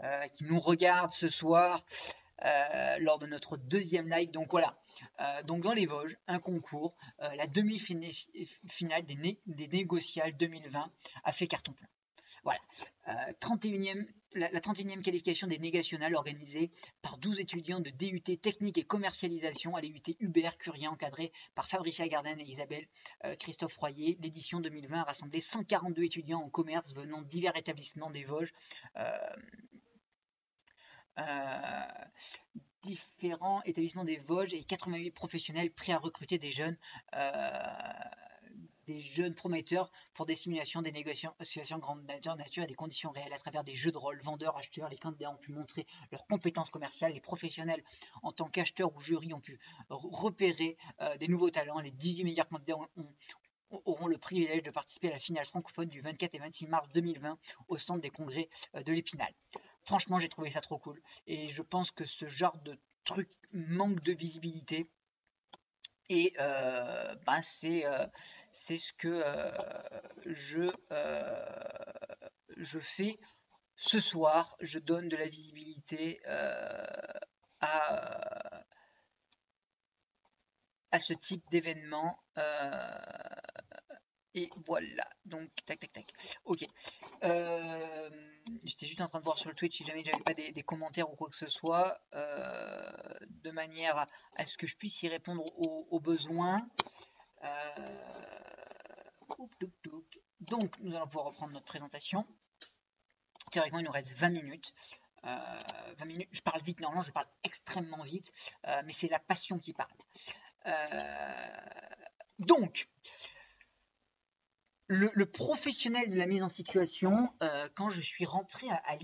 euh, qui nous regarde ce soir lors de notre deuxième live? Donc voilà. donc dans les Vosges, un concours, la demi-finale des, des négociales 2020 a fait carton plein. Voilà. 31e, la, 31e qualification des négationnales organisée par 12 étudiants de DUT technique et commercialisation à l'EUT Hubert Curien encadré par Fabricia Garden et Isabelle euh, Christophe Royer. L'édition 2020 a rassemblé 142 étudiants en commerce venant de divers établissements des Vosges. Euh, euh, différents établissements des Vosges et 88 professionnels prêts à recruter des jeunes des jeunes prometteurs pour des simulations, des négociations grande nature, et des conditions réelles à travers des jeux de rôle. Vendeurs, acheteurs, les candidats ont pu montrer leurs compétences commerciales. Les professionnels, en tant qu'acheteurs ou jury, ont pu repérer euh, des nouveaux talents. Les 18 meilleurs candidats auront le privilège de participer à la finale francophone du 24 et 26 mars 2020 au centre des congrès euh, de l'Épinal. Franchement, j'ai trouvé ça trop cool. Et je pense que ce genre de truc manque de visibilité. Et euh, ben c'est c'est ce que euh, je, euh, je fais ce soir. Je donne de la visibilité euh, à, à ce type d'événement Et voilà, donc tac tac tac. Ok. J'étais juste en train de voir sur le Twitch si jamais j'avais pas des, commentaires ou quoi que ce soit, de manière à, ce que je puisse y répondre aux, besoins. Donc nous allons pouvoir reprendre notre présentation. Théoriquement il nous reste 20 minutes. 20 minutes, je parle vite, normalement je parle extrêmement vite, mais c'est la passion qui parle. donc, le, professionnel de la mise en situation, euh, quand je suis rentré à, à euh,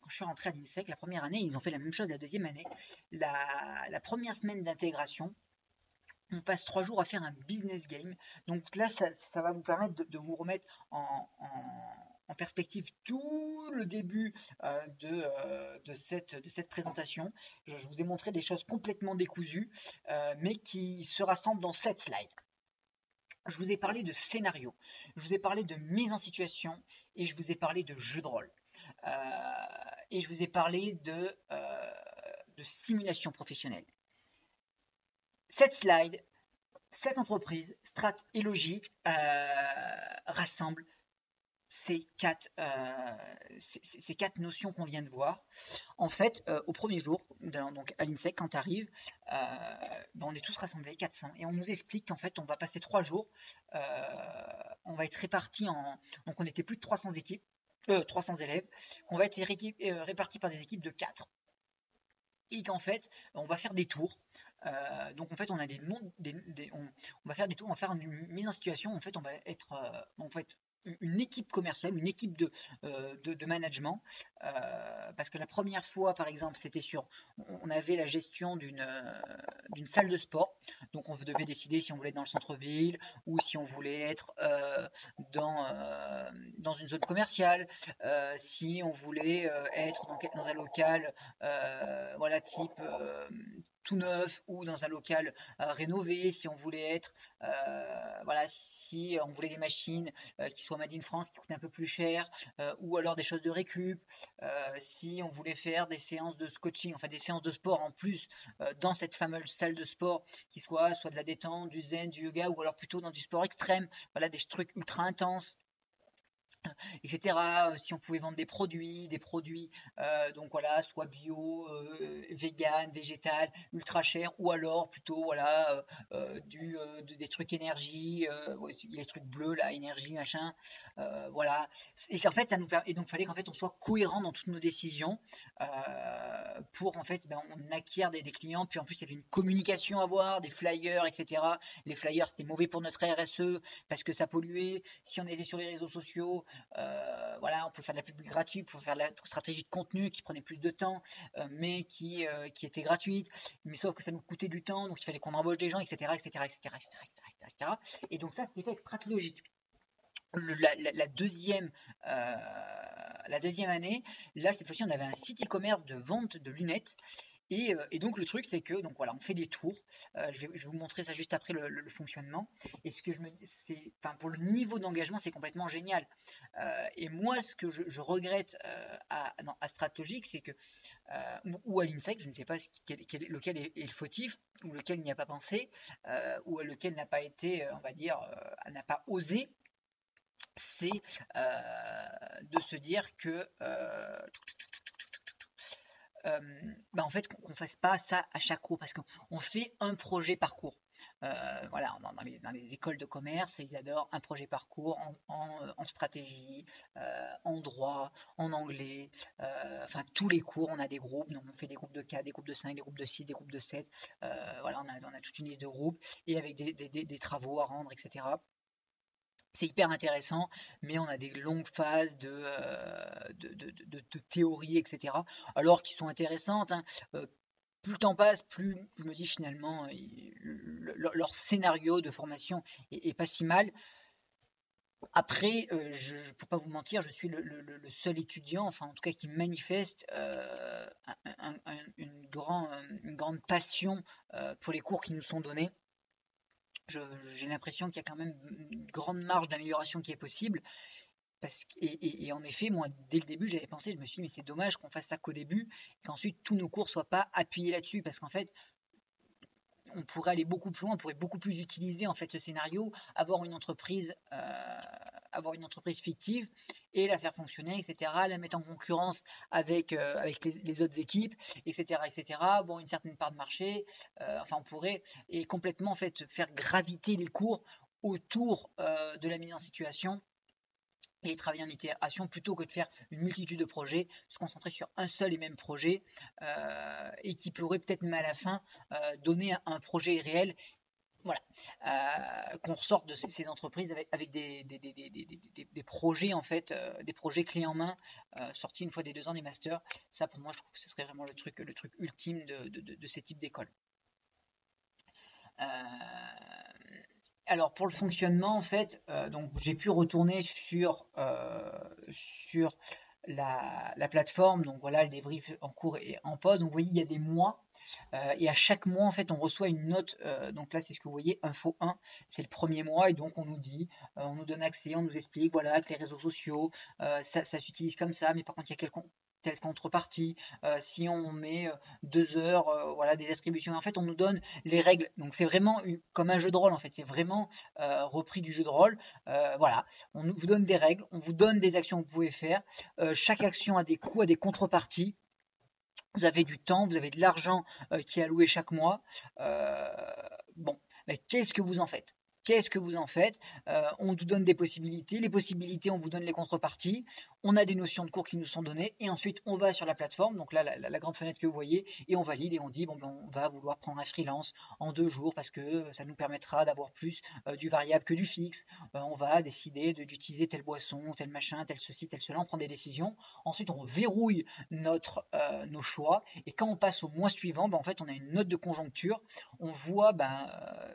quand je suis rentré à l'INSEC la première année, ils ont fait la même chose la deuxième année. La, première semaine d'intégration, on passe trois jours à faire un business game. Donc là, ça, va vous permettre de, vous remettre en, perspective tout le début euh, de, cette, de, cette, présentation. Je, vous ai montré des choses complètement décousues, mais qui se rassemblent dans cette slide je vous ai parlé de scénario, je vous ai parlé de mise en situation et je vous ai parlé de jeu de rôle. Euh, et je vous ai parlé euh, de simulation professionnelle. Cette slide, cette entreprise, Strat et Logique, euh, rassemble ces quatre, euh, ces, quatre notions qu'on vient de voir. En fait, euh, au premier jour, donc à l'INSEC, quand tu arrives, ben, on est tous rassemblés, 400, et on nous explique qu'en fait, on va passer trois jours, on va être répartis en... Donc on était plus de 300 équipes, 300 élèves, qu'on va être répartis par des équipes de 4. Et qu'en fait, on va faire des tours. Donc en fait, on a des on, va faire des tours, on va faire une mise en situation. En fait, on va être, en fait, une équipe commerciale, une équipe de, euh, de, management, euh, parce que la première fois, par exemple, c'était sur, on avait la gestion d'une euh, d'une salle de sport, donc on devait décider si on voulait être dans le centre-ville ou si on voulait être dans dans une zone commerciale, si on voulait être dans, dans un local, voilà type tout neuf ou dans un local euh, rénové, si on voulait être, euh, voilà, si on voulait des machines euh, qui soient made in France, qui coûtent un peu plus cher, ou alors des choses de récup, si on voulait faire des séances de coaching, enfin des séances de sport en plus dans cette fameuse salle de sport, qui soit soit de la détente, du zen, du yoga, ou alors plutôt dans du sport extrême, voilà, des trucs ultra intenses etc. Euh, si on pouvait vendre des produits, des produits, euh, donc voilà, soit bio, euh, vegan, végétal, ultra cher, ou alors plutôt voilà des trucs énergie, les trucs bleus là, énergie machin, voilà. Et en fait, nous donc fallait qu'en fait on soit cohérent dans toutes nos décisions pour en fait ben, on acquiert des, des, clients. Puis en plus il y avait une communication à voir, des flyers, etc. Les flyers c'était mauvais pour notre RSE parce que ça polluait. Si on était sur les réseaux sociaux euh, voilà, on peut faire de la pub gratuite, on peut faire de la stratégie de contenu qui prenait plus de temps, euh, mais qui, euh, qui était gratuite. Mais sauf que ça nous coûtait du temps, donc il fallait qu'on embauche des gens, etc., etc., etc., etc., etc., Et donc ça, c'était fait avec. La, deuxième, la deuxième année, là cette fois-ci on avait un site e-commerce de vente de lunettes euh, et, donc le truc c'est que donc voilà on fait des tours. Euh, je, vais, vous montrer ça juste après le, fonctionnement. Et ce que je me c'est enfin pour le niveau d'engagement c'est complètement génial. Euh, et moi ce que je, regrette à, non, à Stratlogic c'est que ou à l'INSEC je ne sais pas lequel est, le fautif ou lequel n'y a pas pensé ou lequel n'a pas été on va dire n'a pas osé c'est de se dire que euh, bah, en fait qu'on fasse pas ça à chaque cours parce qu'on fait un projet par cours. Euh, voilà, dans les, écoles de commerce, ils adorent un projet par cours en, en, stratégie, euh, en droit, en anglais, enfin tous les cours, on a des groupes, donc on fait des groupes de 4, des groupes de 5, des groupes de 6, des groupes de 7, voilà, on a, toute une liste de groupes et avec des travaux à rendre, etc. C'est hyper intéressant, mais on a des longues phases de, euh, etc. Alors qui sont intéressantes. Hein. Euh, plus le temps passe, plus je me dis finalement, leur scénario de formation est, pas si mal. Après, euh, je ne peux pas vous mentir, je suis le, seul étudiant, enfin en tout cas qui manifeste une, une, grande passion pour les cours qui nous sont donnés j'ai l'impression qu'il y a quand même une grande marge d'amélioration qui est possible. Et, en effet, moi, dès le début, j'avais pensé, je me suis dit, mais c'est dommage qu'on fasse ça qu'au début, qu'ensuite tous nos cours soient pas appuyés là-dessus, parce qu'en fait, on pourrait aller beaucoup plus loin, on pourrait beaucoup plus utiliser en fait ce scénario, avoir une entreprise, euh, avoir une entreprise fictive et la faire fonctionner, etc. La mettre en concurrence avec, euh, les, autres équipes, etc., etc. Bon, une certaine part de marché. enfin, on pourrait et complètement en fait faire graviter les cours autour de la mise en situation et travailler en itération plutôt que de faire une multitude de projets, se concentrer sur un seul et même projet euh, et qui pourrait peut-être même à la fin euh, donner un, projet réel. Voilà, euh, qu'on ressorte de ces, entreprises avec, des, projets en fait, des projets clés en main sortis une fois des deux ans des masters. Ça pour moi je trouve que ce serait vraiment le truc, le truc ultime de, de ces types d'écoles. Alors pour le fonctionnement, en fait, euh, donc j'ai pu retourner euh, sur la, plateforme. Donc voilà, le débrief en cours et en pause. Donc vous voyez, il y a des mois. Euh, et à chaque mois, en fait, on reçoit une note. donc là, c'est ce que vous voyez, info 1, c'est le premier mois. Et donc on nous dit, on nous donne accès, on nous explique, voilà, que les réseaux sociaux, ça, ça s'utilise comme ça. Mais par contre, il y a quelques telle contrepartie, euh, si on met euh, deux heures, euh, voilà, des distributions. En fait, on nous donne les règles. Donc c'est vraiment comme un jeu de rôle. En fait, c'est vraiment repris du jeu de rôle. voilà, on vous donne des règles, on vous donne des actions que vous pouvez faire. chaque action a des coûts, a des contreparties. Vous avez du temps, vous avez de l'argent qui est alloué chaque mois. bon, qu'est-ce que vous en faites? Qu'est-ce que vous en faites? On vous donne des possibilités. Les possibilités, on vous donne les contreparties on a des notions de cours qui nous sont données et ensuite on va sur la plateforme, donc là la, grande fenêtre que vous voyez, et on valide et on dit bon ben, on va vouloir prendre un freelance en deux jours parce que ça nous permettra d'avoir plus euh, du variable que du fixe. Euh, on va décider d'utiliser telle boisson, tel machin, tel ceci, tel cela, on prend des décisions. Ensuite on verrouille notre, euh, nos choix et quand on passe au mois suivant, ben, en fait on a une note de conjoncture, on voit ben,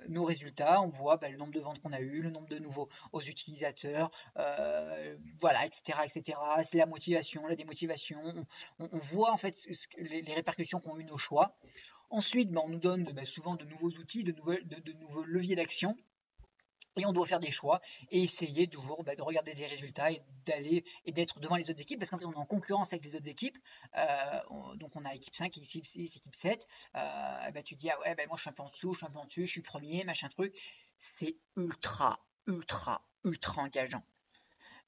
nos résultats, on voit ben, le nombre de ventes qu'on a eu, le nombre de nouveaux aux utilisateurs, voilà, etc. etc c'est la motivation, la démotivation. On, voit en fait les, répercussions qu'ont eu nos choix. Ensuite, ben, on nous donne ben, souvent de nouveaux outils, de, nouveaux leviers d'action. Et on doit faire des choix et essayer toujours ben, de regarder des résultats et d'aller et d'être devant les autres équipes parce qu'en fait on est en concurrence avec les autres équipes. Euh, donc on a équipe 5, équipe 6, équipe 7. Euh, tu dis ah ouais ben moi je suis un peu en dessous, je suis un peu en dessus, je suis premier, machin truc. C'est ultra, ultra, ultra engageant.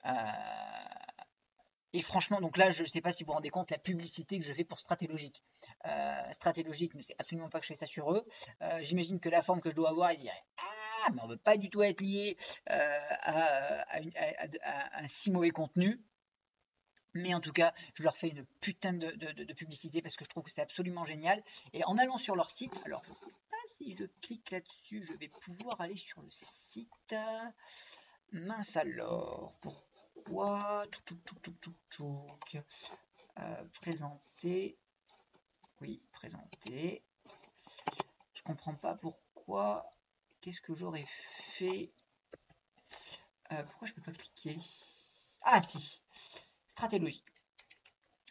Euh, et franchement, donc là, je ne sais pas si vous vous rendez compte la publicité que je fais pour Stratélogique. Euh, Stratélogique ne sait absolument pas que je fais ça sur eux. Euh, j'imagine que la forme que je dois avoir, il dirait Ah, mais on ne veut pas du tout être lié à, un si mauvais contenu. Mais en tout cas, je leur fais une putain de, publicité parce que je trouve que c'est absolument génial. Et en allant sur leur site, alors je ne sais pas si je clique là-dessus, je vais pouvoir aller sur le site. Mince alors, pour pourquoi euh, présenter. Oui, présenter. Je comprends pas pourquoi. Qu'est-ce que j'aurais fait? Euh, Pourquoi je peux pas cliquer? Ah si, stratégie.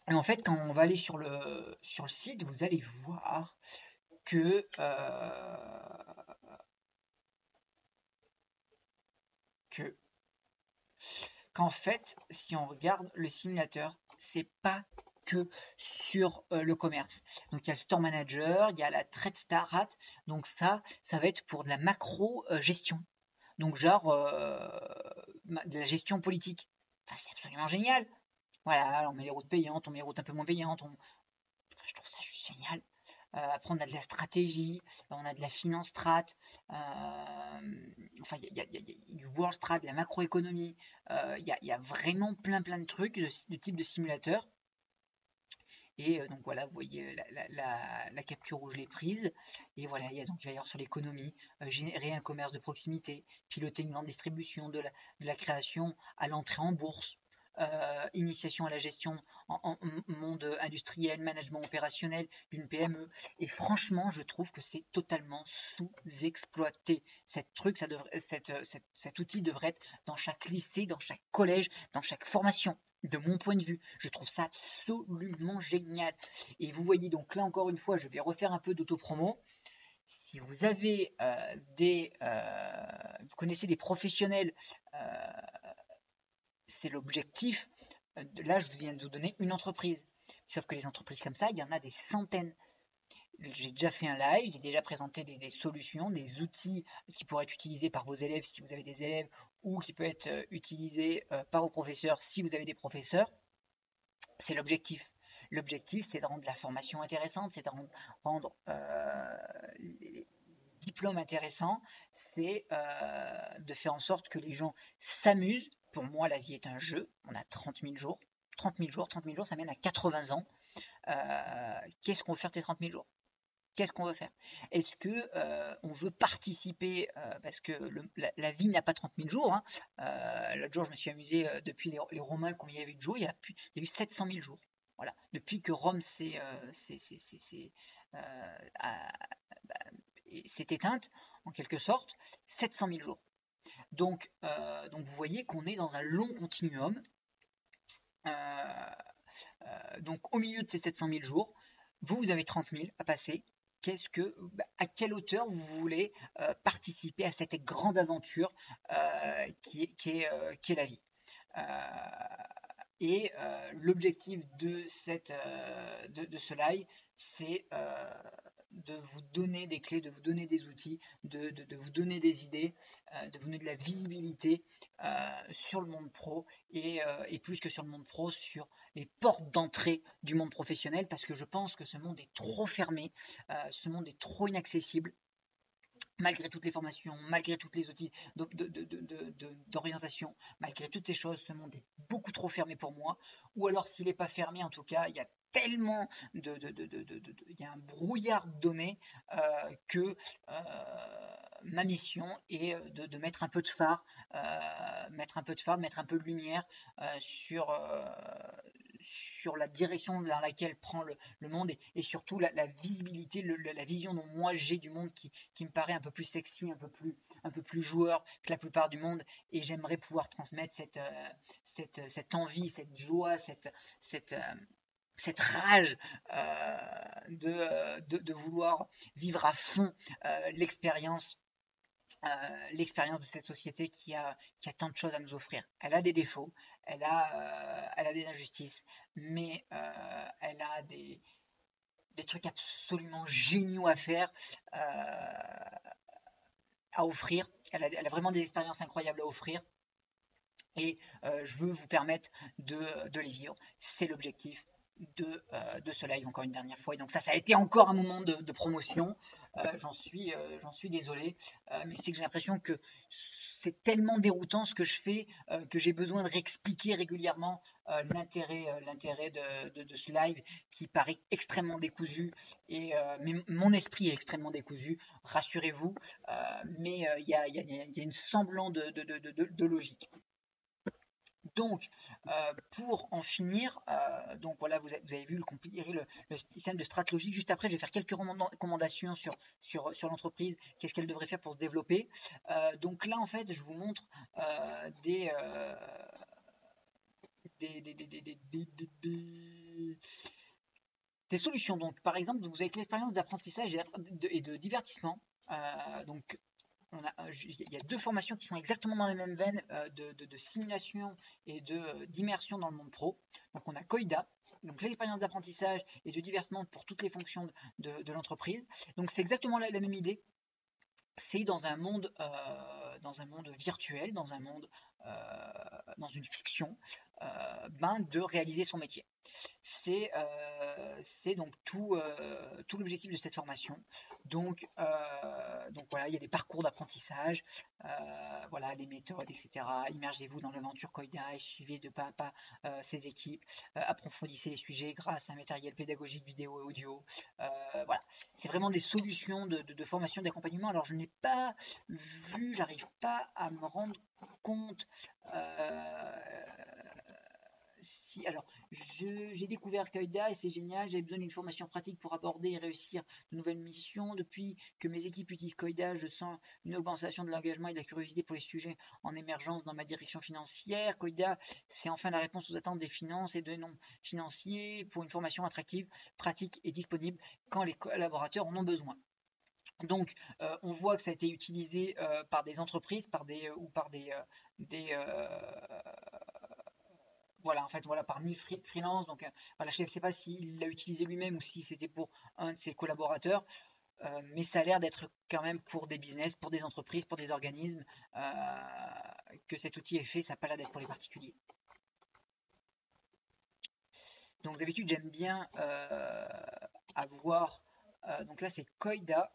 Et en fait, quand on va aller sur le, sur le site, vous allez voir que euh, que qu'en fait, si on regarde le simulateur, c'est pas que sur euh, le commerce. Donc il y a le store manager, il y a la trade start, donc ça, ça va être pour de la macro euh, gestion. Donc genre de la gestion politique. Enfin, c'est absolument génial. Voilà, on met les routes payantes, on met les routes un peu moins payantes. je trouve ça juste génial. Euh, après, on a de la stratégie, on a de la finance strat, euh, enfin, il y, a du world strat, de la macroéconomie. Euh, il y, a vraiment plein, plein de trucs de, type de simulateur. Et donc voilà, vous voyez la, capture rouge les prises. Et voilà, il y a donc il sur l'économie, générer un commerce de proximité, piloter une grande distribution de la création à l'entrée en bourse, euh, initiation à la gestion en, monde industriel, management opérationnel d'une PME. Et franchement, je trouve que c'est totalement sous-exploité. Devrait, cet outil devrait être dans chaque lycée, dans chaque collège, dans chaque formation. De mon point de vue, je trouve ça absolument génial. Et vous voyez donc là encore une fois, je vais refaire un peu d'autopromo si vous avez euh, des, euh, vous connaissez des professionnels c'est l'objectif. Euh, là, je viens de vous donner une entreprise. Sauf que les entreprises comme ça, il y en a des centaines. j'ai déjà fait un live, j'ai déjà présenté des, solutions, des outils qui pourraient être utilisés par vos élèves si vous avez des élèves ou qui peuvent être euh, utilisés euh, par vos professeurs si vous avez des professeurs. C'est l'objectif. L'objectif, c'est de rendre la formation intéressante, c'est de rendre, les diplômes intéressants, c'est de faire en sorte que les gens s'amusent. Pour moi, la vie est un jeu. On a 30 000 jours. 30 000 jours, 30 000 jours, ça mène à 80 ans. Qu'est-ce qu'on veut faire de ces 30 000 jours? Qu'est-ce qu'on veut faire? Est-ce que euh, on veut participer euh, parce que la, vie n'a pas 30 000 jours. Hein. Euh, l'autre jour, je me suis amusé depuis les, Romains combien il y avait de jours. Il y a, eu 700 000 jours. Voilà. Depuis que Rome s'est éteinte, en quelque sorte, 700 000 jours. Donc, donc vous voyez qu'on est dans un long continuum. donc au milieu de ces 700 000 jours, vous, vous avez 30 000 à passer qu'est-ce que, bah, à quelle hauteur vous voulez euh, participer à cette grande aventure euh, qui, est, qui, est, euh, qui, est, la vie? et l'objectif de, cette, de, de ce live, c'est de vous donner des clés, de vous donner des outils, de, vous donner des idées, euh, de vous donner de la visibilité euh, sur le monde pro euh, et, plus que sur le monde pro, sur les portes d'entrée du monde professionnel parce que je pense que ce monde est trop fermé, ce monde est trop inaccessible malgré toutes les formations, malgré tous les outils d'orientation, malgré toutes ces choses, ce monde est beaucoup trop fermé pour moi. Ou alors s'il n'est pas fermé, en tout cas, il y a tellement de, il y a un brouillard de données euh, que euh, ma mission est euh, de, mettre un peu de phare, mettre un peu de phare, mettre un peu de lumière sur sur la direction dans laquelle prend le, monde et, surtout la, visibilité, la vision dont moi j'ai du monde qui, me paraît un peu plus sexy, un peu plus, un peu plus joueur que la plupart du monde. Et j'aimerais pouvoir transmettre cette, cette, cette, envie, cette joie, cette, cette rage euh, euh, de, vouloir vivre à fond euh, l'expérience l'expérience de cette société qui a, qui a tant de choses à nous offrir. Elle a des défauts, elle a, des injustices, mais elle a des, trucs absolument géniaux à faire, à offrir. Elle a, elle a, vraiment des expériences incroyables à offrir. Et je veux vous permettre de, de les vivre. C'est l'objectif de, euh, ce live encore une dernière fois. Et donc ça, ça a été encore un moment de, promotion. Euh, j'en suis, euh, j'en suis désolé, mais c'est que j'ai l'impression que c'est tellement déroutant ce que je fais que j'ai besoin de réexpliquer régulièrement l'intérêt, l'intérêt de, ce live qui paraît extrêmement décousu. Et mais mon esprit est extrêmement décousu, rassurez-vous. mais il y a, y, y, a, une semblant de, de logique. Donc, euh, pour en finir, euh, donc voilà, vous, avez vu le, le, système de strat logique. Juste après, je vais faire quelques recommandations sur, sur, sur l'entreprise, qu'est-ce qu'elle devrait faire pour se développer? Euh, donc là, en fait, je vous montre des, des, solutions. Donc, par exemple, vous avez l'expérience d'apprentissage et de, divertissement. donc, il y a deux formations qui sont exactement dans les mêmes veines euh, de, simulation et euh, d'immersion dans le monde pro. Donc on a COIDA, donc l'expérience d'apprentissage et de divertissement pour toutes les fonctions de, l'entreprise. Donc c'est exactement la, même idée. C'est dans un monde, dans un monde virtuel, dans un monde, dans une fiction, ben, de réaliser son métier. C'est donc tout, tout l'objectif de cette formation. Donc, euh, voilà, il y a des parcours d'apprentissage, euh, voilà, les méthodes, etc. Immergez-vous dans l'aventure Coida et suivez de pas à pas euh, ces équipes. approfondissez les sujets grâce à un matériel pédagogique vidéo et audio. voilà, c'est vraiment des solutions de, de formation, d'accompagnement. Alors je n'ai pas vu, j'arrive pas à me rendre compte alors, j'ai découvert Kaida et c'est génial. J'ai besoin d'une formation pratique pour aborder et réussir de nouvelles missions. Depuis que mes équipes utilisent Koida, je sens une augmentation de l'engagement et de la curiosité pour les sujets en émergence dans ma direction financière. Koida, c'est enfin la réponse aux attentes des finances et de non financiers pour une formation attractive, pratique et disponible quand les collaborateurs en ont besoin. Donc, euh, on voit que ça a été utilisé euh, par des entreprises, par des euh, ou par des, des voilà, en fait, voilà, par 1000 freelance. Donc, voilà, je ne sais pas s'il l'a utilisé lui-même ou si c'était pour un de ses collaborateurs. mais ça a l'air d'être quand même pour des business, pour des entreprises, pour des organismes, que cet outil est fait. Ça n'a pas l'air d'être pour les particuliers. Donc d'habitude j'aime bien avoir. donc là c'est Koida.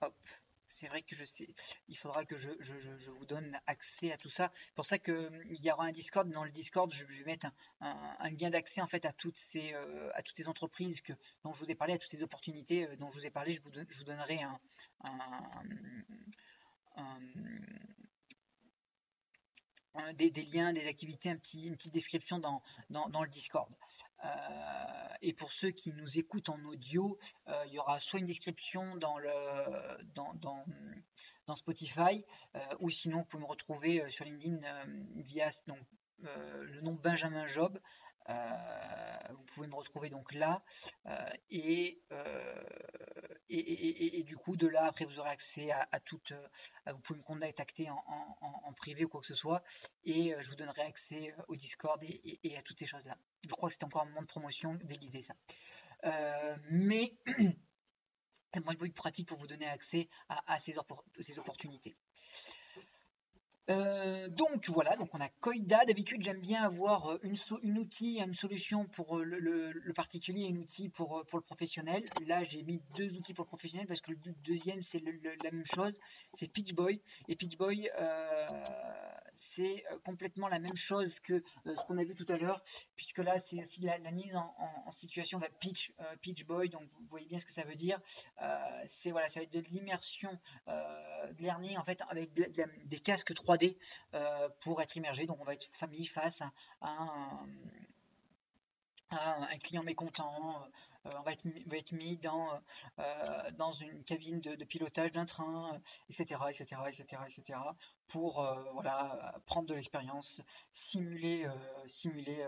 Hop c'est vrai que je sais, il faudra que je, vous donne accès à tout ça. C'est pour ça qu'il y aura un Discord. Dans le Discord, je vais mettre un, lien d'accès en fait à toutes ces euh, à toutes ces entreprises que dont je vous ai parlé, à toutes ces opportunités euh, dont je vous ai parlé. Je vous, je vous donnerai un, des, liens, des activités, un petit, une petite description dans, dans le Discord. Euh, et pour ceux qui nous écoutent en audio, euh, il y aura soit une description dans, Spotify, euh, ou sinon vous pouvez me retrouver sur LinkedIn via donc, le nom Benjamin Job. vous pouvez me retrouver donc là et, et, du coup de là après vous aurez accès à, à toute vous pouvez me contacter en, privé ou quoi que ce soit et je vous donnerai accès au Discord et, à toutes ces choses là je crois que c'était encore un moment de promotion déguisé ça. Euh, mais c'est un point de vue pratique pour vous donner accès à, ces, opportunités. Euh, donc voilà, donc on a Koida. D'habitude, j'aime bien avoir une, une outil, une solution pour le, particulier et un outil pour, pour le professionnel. Là, j'ai mis deux outils pour le professionnel parce que le deuxième, c'est la même chose. C'est Pitchboy. Et Pitchboy, euh, c'est euh, complètement la même chose que euh, ce qu'on a vu tout à l'heure, puisque là, c'est aussi la, mise en, situation va pitch, euh, pitch boy, donc vous voyez bien ce que ça veut dire. c'est voilà, ça va être de l'immersion de learning en fait avec des casques 3D pour être immergé. Donc on va être famille face à, un, un client mécontent, euh, on va être, mis dans, euh, dans une cabine de, pilotage d'un train, etc., etc., etc., etc., pour euh, voilà, prendre de l'expérience, simuler, simuler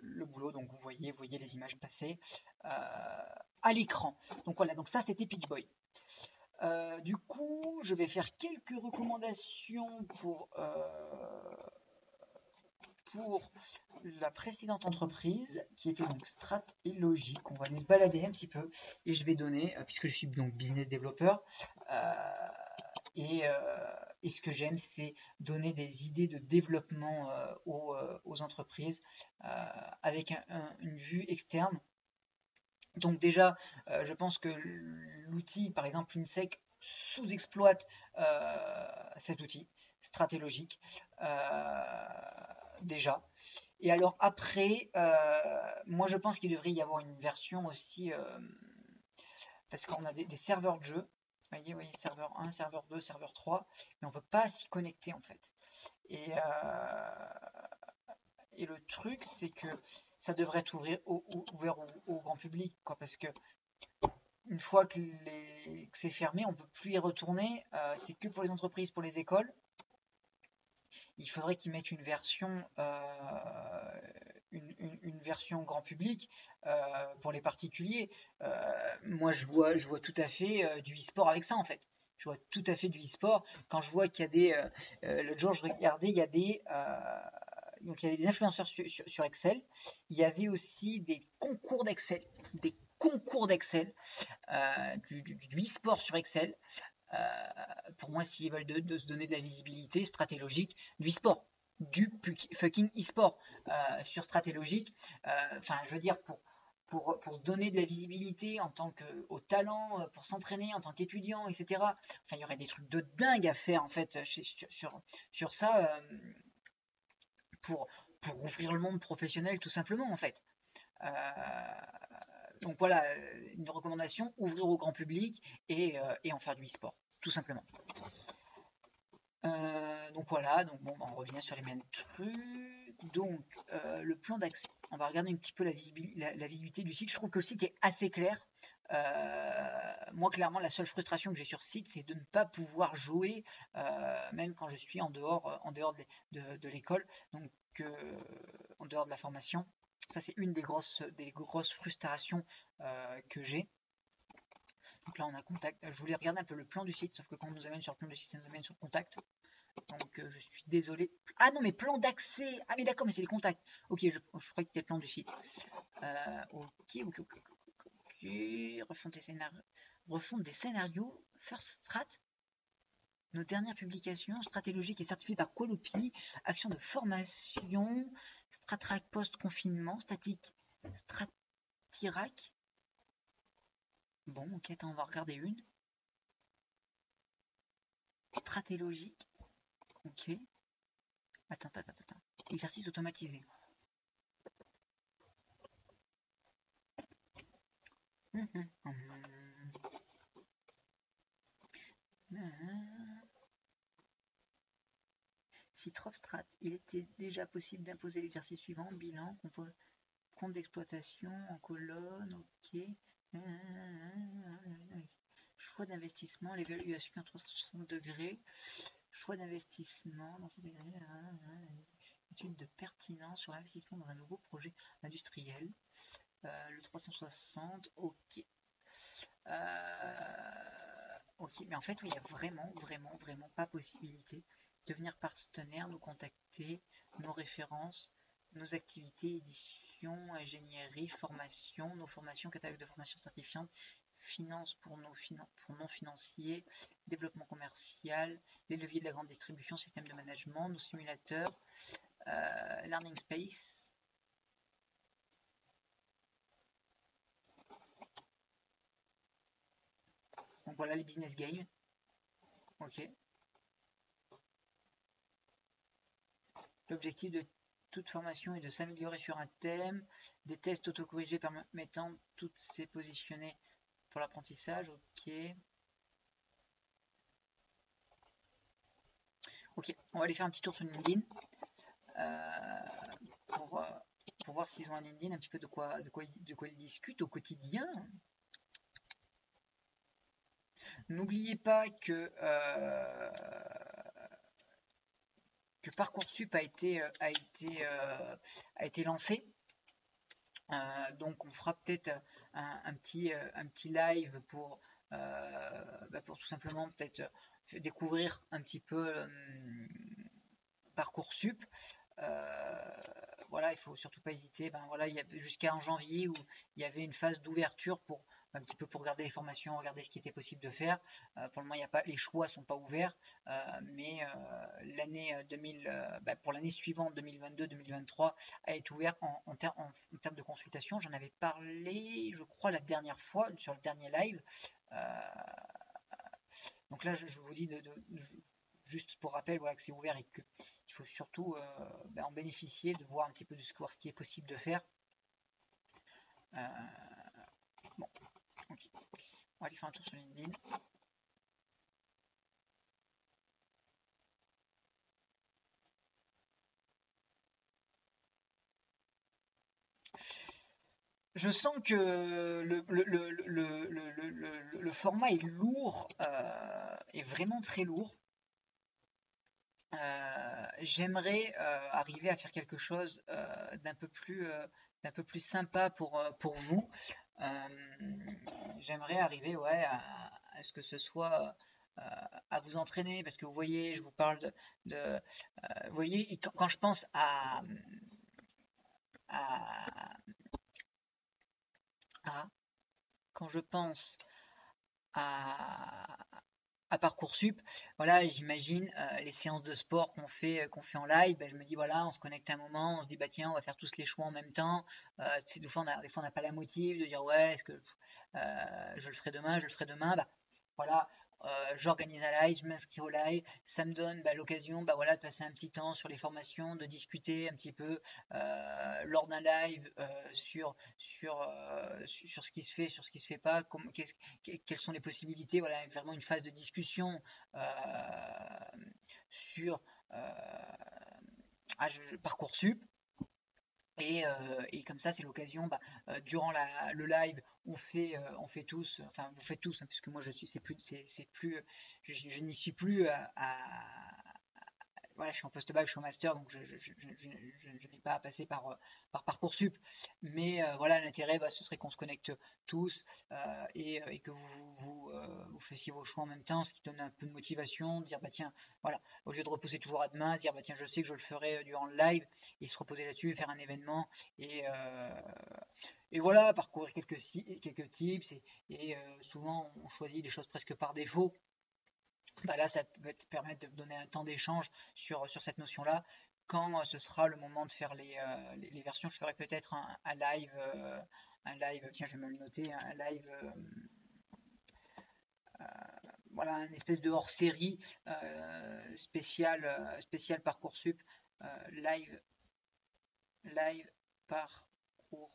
le, boulot. Donc vous voyez, vous voyez les images passer à l'écran. Donc voilà, donc ça c'était Pitch Boy. du coup, je vais faire quelques recommandations pour, pour la précédente entreprise qui était donc Strat et Logique. On va aller se balader un petit peu et je vais donner, euh, puisque je suis donc business développeur, euh, et, euh, et, ce que j'aime, c'est donner des idées de développement aux, aux, entreprises avec une vue externe. Donc déjà, je pense que l'outil, par exemple l'INSEC, sous-exploite cet outil stratégique déjà. Et alors après, euh, moi je pense qu'il devrait y avoir une version aussi, euh, parce qu'on a des, serveurs de jeu, vous voyez, serveur 1, serveur 2, serveur 3, mais on peut pas s'y connecter en fait. Et, euh, et le truc, c'est que ça devrait être ouvert au, au, grand public, quoi, parce que une fois que, que c'est fermé, on peut plus y retourner. c'est que pour les entreprises, pour les écoles il faudrait qu'ils mettent une version, euh, grand public euh, pour les particuliers. Euh, moi, je vois, tout à fait du e-sport avec ça en fait. Je vois tout à fait du e-sport quand je vois qu'il y a des. L'autre jour, je regardais, il y des. avait des influenceurs sur, Excel. Il y avait aussi des concours d'Excel, des concours d'Excel, du e-sport sur Excel. Euh, pour moi, s'ils veulent de, se donner de la visibilité stratégique du e-sport, du fucking e-sport euh, sur stratégique, euh, enfin, je veux dire, pour, pour, pour, donner de la visibilité en tant que au talent, pour s'entraîner en tant qu'étudiant, etc. Enfin, il y aurait des trucs de dingue à faire en fait sur, sur, ça pour, pour ouvrir le monde professionnel tout simplement en fait. Donc voilà, une recommandation, ouvrir au grand public et, et en faire du e-sport tout simplement. Euh, donc voilà, donc bon, on revient sur les mêmes trucs. Donc euh, le plan d'accès, on va regarder un petit peu la, visibilité, du site. Je trouve que le site est assez clair. Euh, moi, clairement, la seule frustration que j'ai sur ce site, c'est de ne pas pouvoir jouer, même quand je suis en dehors, en dehors de, l'école, donc en dehors de la formation. Ça, c'est une des grosses, des grosses frustrations que j'ai. Donc là, on a contact. Je voulais regarder un peu le plan du site, sauf que quand on nous amène sur le plan du site, ça nous amène sur contact. Donc je suis désolé. Ah non, mais plan d'accès. Ah mais d'accord, mais c'est les contacts. Ok, je, crois que c'était le plan du site. ok, ok, ok, ok. Refonte des. Refonte des scénarios. First Strat. Nos dernières publications, stratégiques et certifiées par Qualopi, action de formation, Stratrack post-confinement, statique, Stratirac. Bon, ok, attends, on va regarder une. Stratélogique. Ok. Attends, attends, attends. Exercice automatisé. Hum, hum, hum. Si Tropstrat, il était déjà possible d'imposer l'exercice suivant, bilan, compte d'exploitation en colonne, ok. Choix d'investissement, l'évaluation à 360 degrés. Choix d'investissement dans ces degrés. Étude de pertinence sur l'investissement dans un nouveau projet industriel. Euh, le 360, ok. Euh, ok, mais en fait, il n'y a vraiment, vraiment, vraiment pas possibilité devenir partenaire, nous contacter, nos références, nos activités, édition, ingénierie, formation, nos formations, catalogue de formation certifiante, finance pour nos non financiers, développement commercial, les leviers de la grande distribution, système de management, nos simulateurs, euh, learning space. Donc voilà les business games. Ok. L'objectif de toute formation est de s'améliorer sur un thème, des tests autocorrigés permettant toutes ces positionner pour l'apprentissage. Ok. Ok, on va aller faire un petit tour sur LinkedIn euh, pour, euh, pour, voir s'ils ont un LinkedIn, un petit peu de quoi ils discutent au quotidien. N'oubliez pas que euh, Parcoursup a été, euh, a été, euh, a été lancé. Euh, donc on fera peut-être un, petit, un petit live pour, bah, pour tout simplement peut-être découvrir un petit peu Parcoursup. Voilà, il faut surtout pas hésiter. Ben voilà, il y a jusqu'à en janvier où il y avait une phase d'ouverture pour un petit peu pour regarder les formations, regarder ce qui était possible de faire. Euh, pour le moment, il y a pas, les choix sont pas ouverts, euh, mais euh, l'année 2000, bah, pour l'année suivante, 2022-2023, a été ouvert en, termes de consultation. J'en avais parlé, je crois, la dernière fois sur le dernier live. donc là, je, vous dis juste pour rappel, voilà que c'est ouvert et qu'il faut surtout bah, en bénéficier, de voir un petit peu de ce, qui est possible de faire. bon, on va aller faire un tour sur LinkedIn. Je sens que le, le, format est lourd, euh, est vraiment très lourd. Euh, j'aimerais euh, arriver à faire quelque chose d'un peu plus d'un peu plus sympa pour, pour vous. Euh, j'aimerais arriver ouais, à, ce que ce soit euh, à vous entraîner parce que vous voyez, je vous parle de. de euh, vous voyez, quand, je pense à, à, quand je pense à, à Parcoursup, voilà, j'imagine euh, les séances de sport qu'on fait, euh, qu'on fait en live, ben, je me dis voilà, on se connecte un moment, on se dit bah tiens, on va faire tous les choix en même temps. Euh, des fois, on n'a pas la motive de dire ouais, est-ce que je le ferai demain, je le ferai demain. Bah, voilà, euh, j'organise un live, je m'inscris au live, ça me donne bah, l'occasion bah, voilà, de passer un petit temps sur les formations, de discuter un petit peu euh, lors d'un live euh, sur, sur, sur ce qui se fait, sur ce qui se fait pas, quelles sont les possibilités, voilà, vraiment une phase de discussion sur ah, Parcoursup. Euh, et, comme ça, c'est l'occasion, bah, euh, durant le live, on fait, euh, on fait tous, enfin vous faites tous, hein, puisque moi je suis, c'est plus, c'est, plus, je, n'y suis plus à, je suis en post-bac, je suis en master, donc je, n'ai pas à passer par, par Parcoursup. Mais voilà, l'intérêt, bah, ce serait qu'on se connecte tous et, que vous, fassiez vos choix en même temps, ce qui donne un peu de motivation, dire, bah tiens, voilà, au lieu de repousser toujours à demain, dire, bah tiens, je sais que je le ferai durant le live, et se reposer là-dessus, faire un événement, et, et voilà, parcourir quelques, quelques tips, et, souvent on choisit des choses presque par défaut. Bah là, ça peut te permettre de donner un temps d'échange sur, cette notion-là. Quand euh, ce sera le moment de faire les, euh, versions, je ferai peut-être un, live, euh, un live, tiens, je vais me le noter, un live, voilà, une espèce de hors-série spécial, spécial Parcoursup, live, live Parcoursup.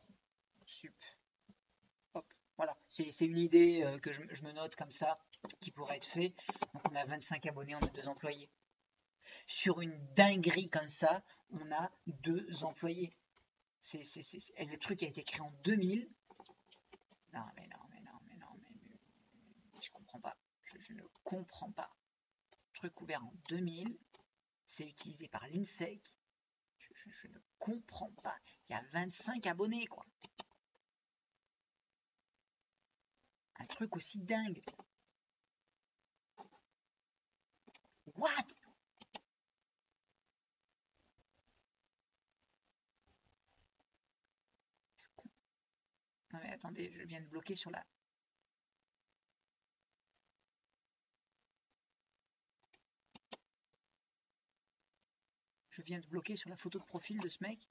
Voilà, c'est une idée que je, me note comme ça qui pourrait être fait. Donc on a 25 abonnés, on a deux employés. Sur une dinguerie comme ça, on a deux employés. C'est, le truc a été créé en 2000. Non, mais non, mais non, mais non, mais, je comprends pas. Je, ne comprends pas. Truc ouvert en 2000. C'est utilisé par l'INSEC. Je, ne comprends pas. Il y a 25 abonnés, quoi. Un truc aussi dingue. What? Non mais attendez, je viens de bloquer sur la... Je viens de bloquer sur la photo de profil de ce mec.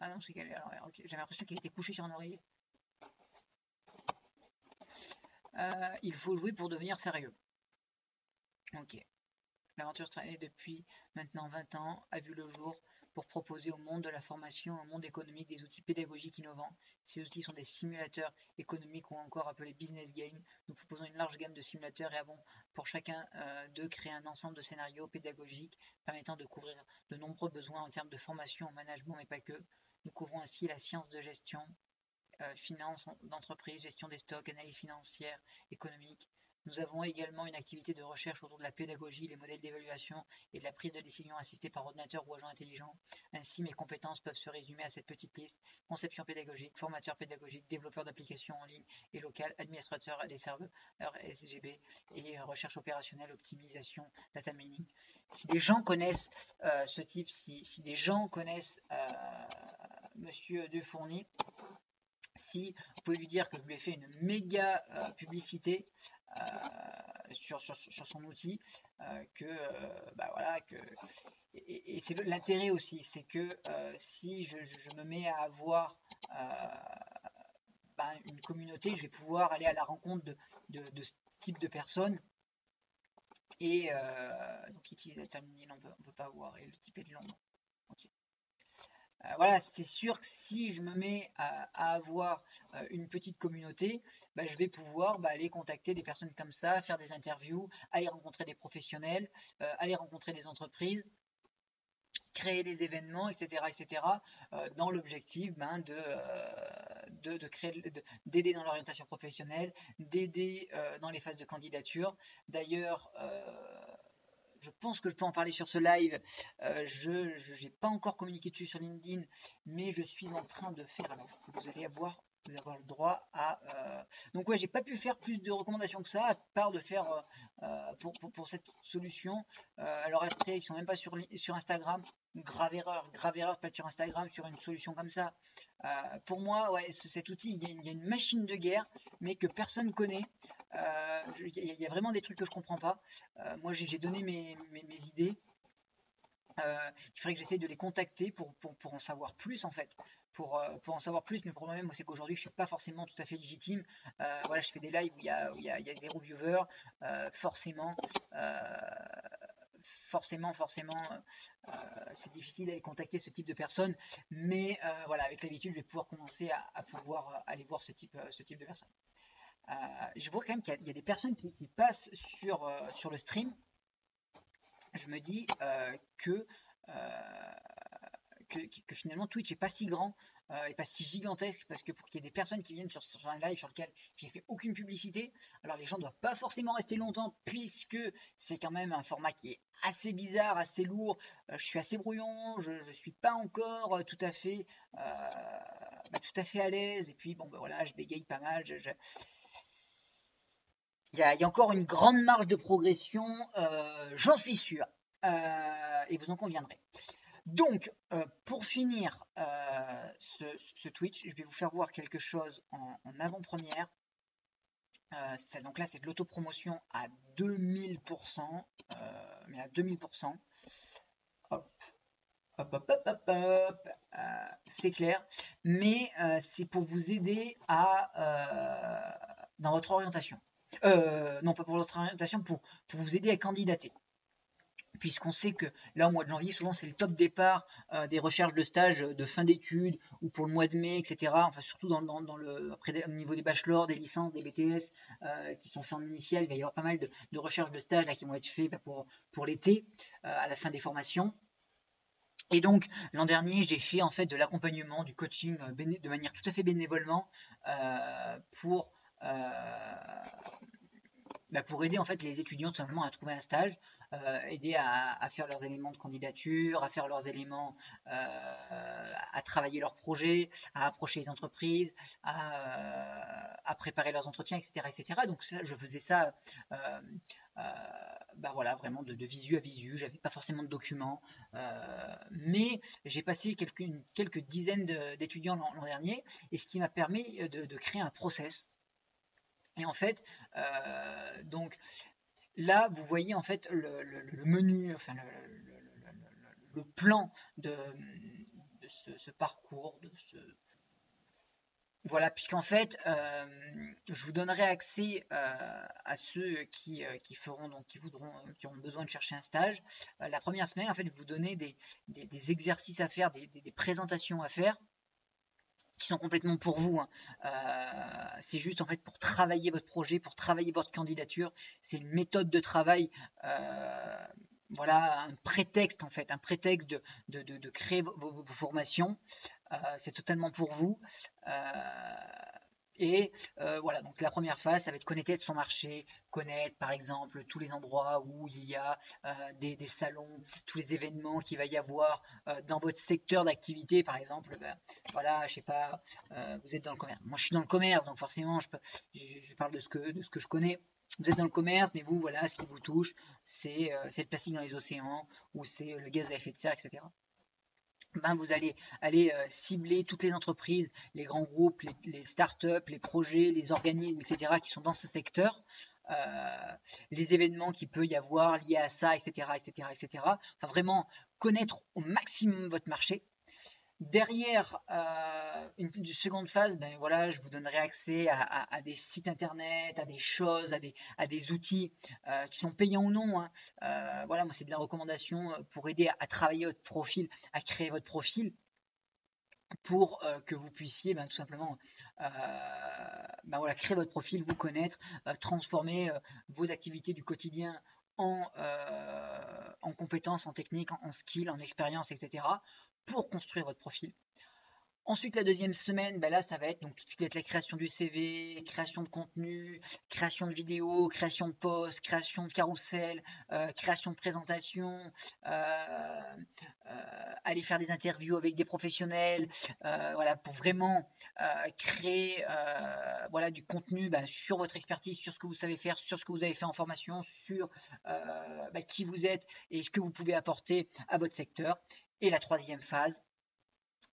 Ah non, c'est j'avais l'impression qu'il était couché sur un oreiller. Euh, il faut jouer pour devenir sérieux. Ok. L'aventure stratégie depuis maintenant 20 ans a vu le jour pour proposer au monde de la formation, au monde économique, des outils pédagogiques innovants. Ces outils sont des simulateurs économiques ou encore appelés business games. Nous proposons une large gamme de simulateurs et avons pour chacun euh, d'eux créé un ensemble de scénarios pédagogiques permettant de couvrir de nombreux besoins en termes de formation, en management et pas que. Nous couvrons ainsi la science de gestion, euh, finance d'entreprise, gestion des stocks, analyse financière, économique. Nous avons également une activité de recherche autour de la pédagogie, les modèles d'évaluation et de la prise de décision assistée par ordinateur ou agent intelligent. Ainsi, mes compétences peuvent se résumer à cette petite liste. Conception pédagogique, formateur pédagogique, développeur d'applications en ligne et local, administrateur des serveurs SGB et euh, recherche opérationnelle, optimisation, data mining. Si des gens connaissent euh, ce type, si, des gens connaissent Monsieur Defourny, si vous pouvez lui dire que je lui ai fait une méga euh, publicité euh, sur, son outil, euh, que bah voilà que et, c'est l'intérêt aussi, c'est que si je, me mets à avoir bah, une communauté, je vais pouvoir aller à la rencontre de, ce type de personnes. Et donc utilisateur on ne peut pas voir, et le type est de Londres. Euh, voilà, c'est sûr que si je me mets à, avoir euh, une petite communauté, bah, je vais pouvoir bah, aller contacter des personnes comme ça, faire des interviews, aller rencontrer des professionnels, euh, aller rencontrer des entreprises, créer des événements, etc., etc., dans l'objectif ben, de, d'aider dans l'orientation professionnelle, d'aider dans les phases de candidature. D'ailleurs, je pense que je peux en parler sur ce live. Euh, je n'ai pas encore communiqué dessus sur LinkedIn, mais je suis en train de faire. Vous allez avoir, avoir le droit à. Euh, donc ouais, j'ai pas pu faire plus de recommandations que ça, à part de faire euh, pour, pour, cette solution. alors après, ils sont même pas sur, sur Instagram. Grave erreur, grave erreur, pas sur Instagram sur une solution comme ça. pour moi, ouais, cet outil, il y, a, une machine de guerre, mais que personne connaît. Euh, il y, a vraiment des trucs que je comprends pas. Euh, moi, j'ai donné mes, idées. Euh, il faudrait que j'essaye de les contacter pour, pour, en savoir plus en fait. Pour, pour en savoir plus, mais le problème c'est qu'aujourd'hui je suis pas forcément tout à fait légitime. voilà, je fais des lives où il y a, zéro viewer. forcément, forcément, forcément, c'est difficile d'aller contacter ce type de personnes. Mais voilà, avec l'habitude, je vais pouvoir commencer à, pouvoir aller voir ce type, ce type de personnes. Euh, je vois quand même qu'il y, a des personnes qui, passent sur, euh, le stream. Je me dis euh, que finalement Twitch n'est pas si grand euh, et pas si gigantesque parce que pour qu'il y ait des personnes qui viennent sur, un live sur lequel j'ai fait aucune publicité, alors les gens doivent pas forcément rester longtemps puisque c'est quand même un format qui est assez bizarre, assez lourd. Euh, je suis assez brouillon, je ne suis pas encore tout à fait bah, tout à fait à l'aise et puis bon ben voilà, je bégaye pas mal. Il y, a, encore une grande marge de progression, j'en suis sûr. Euh, et vous en conviendrez. Donc, euh, pour finir euh, ce, Twitch, je vais vous faire voir quelque chose en, avant-première. donc là, c'est de l'autopromotion à 2000%, mais à 2000%. Hop, hop, hop, hop, hop, c'est clair. Mais c'est pour vous aider à dans votre orientation. non, pas pour votre orientation, pour, pour vous aider à candidater puisqu'on sait que là au mois de janvier, souvent c'est le top départ euh, des recherches de stage de fin d'études ou pour le mois de mai, etc. Enfin surtout dans, le au niveau des bachelors, des licences, des BTS euh, qui sont faits en initial, il va y avoir pas mal de, recherches de stage là, qui vont être faits bah, pour, pour l'été, euh, à la fin des formations. Et donc l'an dernier, j'ai fait en fait de l'accompagnement, du coaching de manière tout à fait bénévolement pour bah, pour aider en fait les étudiants tout simplement à trouver un stage, euh, aider à, faire leurs éléments de candidature, à faire leurs éléments, euh, à travailler leurs projets, à approcher les entreprises, à, à, préparer leurs entretiens, etc., etc. Donc ça, je faisais ça. Euh, bah voilà, vraiment de, visu à visu. J'avais pas forcément de documents, mais j'ai passé quelques, quelques dizaines d'étudiants l'an dernier, et ce qui m'a permis de, créer un process et en fait, euh, donc là, vous voyez en fait le, menu, le, plan de, ce, parcours, de ce, voilà, puisqu'en fait, euh, je vous donnerai accès euh, à ceux qui, feront donc qui voudront, qui auront besoin de chercher un stage. la première semaine, en fait, vous donnez des, exercices à faire, des, présentations à faire qui sont complètement pour vous. Hein. Euh, c'est juste en fait pour travailler votre projet, pour travailler votre candidature. C'est une méthode de travail. Euh, voilà un prétexte en fait, un prétexte de, créer vos, formations. Euh, c'est totalement pour vous. Et euh, voilà, donc la première phase, ça va être connecter son marché, connaître par exemple tous les endroits où il y a euh, des, salons, tous les événements qu'il va y avoir euh, dans votre secteur d'activité, par exemple. Ben, voilà, je sais pas, vous êtes dans le commerce. Moi, je suis dans le commerce, donc forcément, je, parle de ce que de ce que je connais. Vous êtes dans le commerce, mais vous, voilà, ce qui vous touche, c'est le plastique dans les océans, ou c'est le gaz à effet de serre, etc ben vous allez euh, cibler toutes les entreprises, les grands groupes, les, les startups, les projets, les organismes, etc., qui sont dans ce secteur, euh, les événements qu'il peut y avoir liés à ça, etc., etc., etc. Enfin, vraiment connaître au maximum votre marché Derrière euh, une, seconde phase, ben voilà, je vous donnerai accès à, des sites internet, à des choses, à des, outils euh, qui sont payants ou non. Hein. Euh, voilà, moi c'est de la recommandation pour aider à, travailler votre profil, à créer votre profil, pour que vous puissiez ben, tout simplement ben, créer votre profil, vous connaître, transformer vos activités du quotidien en, en compétences, en techniques, en, en skills, en expérience, etc pour construire votre profil. Ensuite, la deuxième semaine, ben là, ça va être donc tout ce qui va être la création du CV, création de contenu, création de vidéos, création de posts, création de carousel, euh, création de présentation, euh, euh, aller faire des interviews avec des professionnels, voilà, pour vraiment créer voilà du contenu ben, sur votre expertise, sur ce que vous savez faire, sur ce que vous avez fait en formation, sur ben, qui vous êtes et ce que vous pouvez apporter à votre secteur. Et la troisième phase,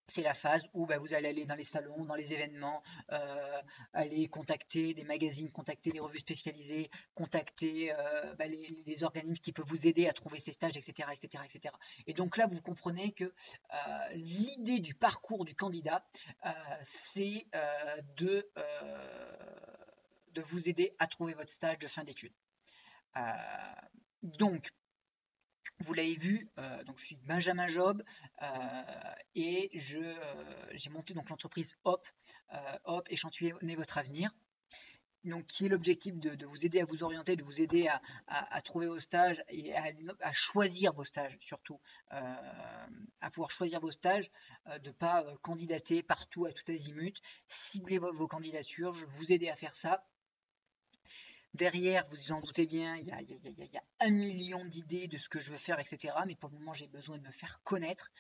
c'est la phase où bah, vous allez aller dans les salons, dans les événements, euh, aller contacter des magazines, contacter des revues spécialisées, contacter euh, bah, les, organismes qui peuvent vous aider à trouver ces stages, etc., etc., etc. Et donc là, vous comprenez que euh, l'idée du parcours du candidat, c'est de, de vous aider à trouver votre stage de fin d'études. donc, vous l'avez vu, euh, donc je suis Benjamin Job euh, et euh, j'ai monté donc l'entreprise Hop, Hop échantillonnez votre avenir. donc qui est l'objectif de, vous aider à vous orienter, de vous aider à, trouver vos stages et à, choisir vos stages surtout, à pouvoir choisir vos stages, de ne pas candidater partout à tout azimut, cibler vos, candidatures, je vous aider à faire ça Derrière, vous vous en doutez bien, il y a, un million d'idées de ce que je veux faire, etc. Mais pour le moment, j'ai besoin de me faire connaître.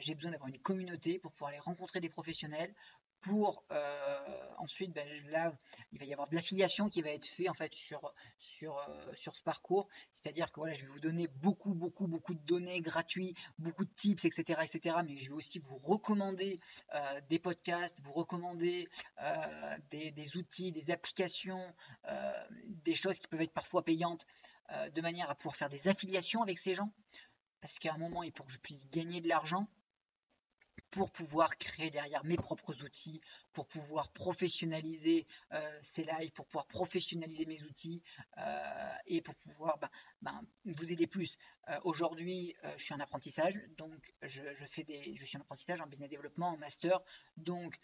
j'ai besoin d'avoir une communauté pour pouvoir aller rencontrer des professionnels, pour euh, ensuite, ben, là, il va y avoir de l'affiliation qui va être fait en fait sur, sur, euh, sur ce parcours. C'est-à-dire que voilà, je vais vous donner beaucoup, beaucoup, beaucoup de données gratuites, beaucoup de tips, etc., etc. Mais je vais aussi vous recommander euh, des podcasts, vous recommander des, des, outils, des applications, des choses qui peuvent être parfois payantes, de manière à pouvoir faire des affiliations avec ces gens. Parce qu'à un moment, il faut que je puisse gagner de l'argent pour pouvoir créer derrière mes propres outils, pour pouvoir professionnaliser euh, ces lives, pour pouvoir professionnaliser mes outils euh, et pour pouvoir bah, bah, vous aider plus. Euh, aujourd'hui, je suis en apprentissage, donc je, fais des, je suis en apprentissage en business développement, en master, donc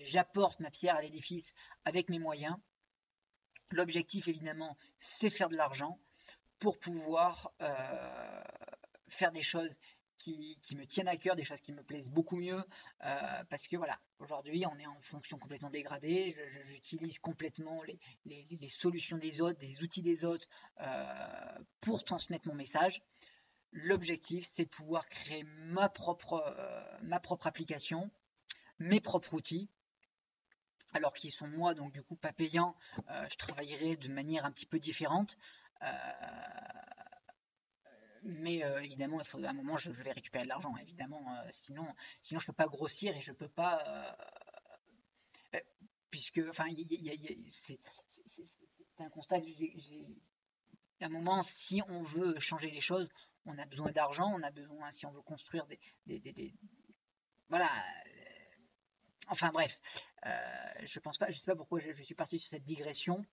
j'apporte ma pierre à l'édifice avec mes moyens. L'objectif, évidemment, c'est faire de l'argent pour pouvoir faire des choses qui, me tiennent à cœur, des choses qui me plaisent beaucoup mieux, euh, parce que voilà, aujourd'hui on est en fonction complètement dégradée, j'utilise complètement les, solutions des autres, des outils des autres euh, pour transmettre mon message. L'objectif, c'est de pouvoir créer ma propre, euh, ma propre application, mes propres outils, alors qu'ils sont moi, donc du coup pas payants, je travaillerai de manière un petit peu différente mais euh, évidemment, il faut, à un moment, je, vais récupérer de l'argent, évidemment. Euh, sinon, sinon, je peux pas grossir et je peux pas, euh, puisque, enfin, c'est un constat. À un moment, si on veut changer les choses, on a besoin d'argent, on a besoin, si on veut construire des, des, voilà. Enfin bref, je pense pas, je sais pas pourquoi je suis parti sur cette digression.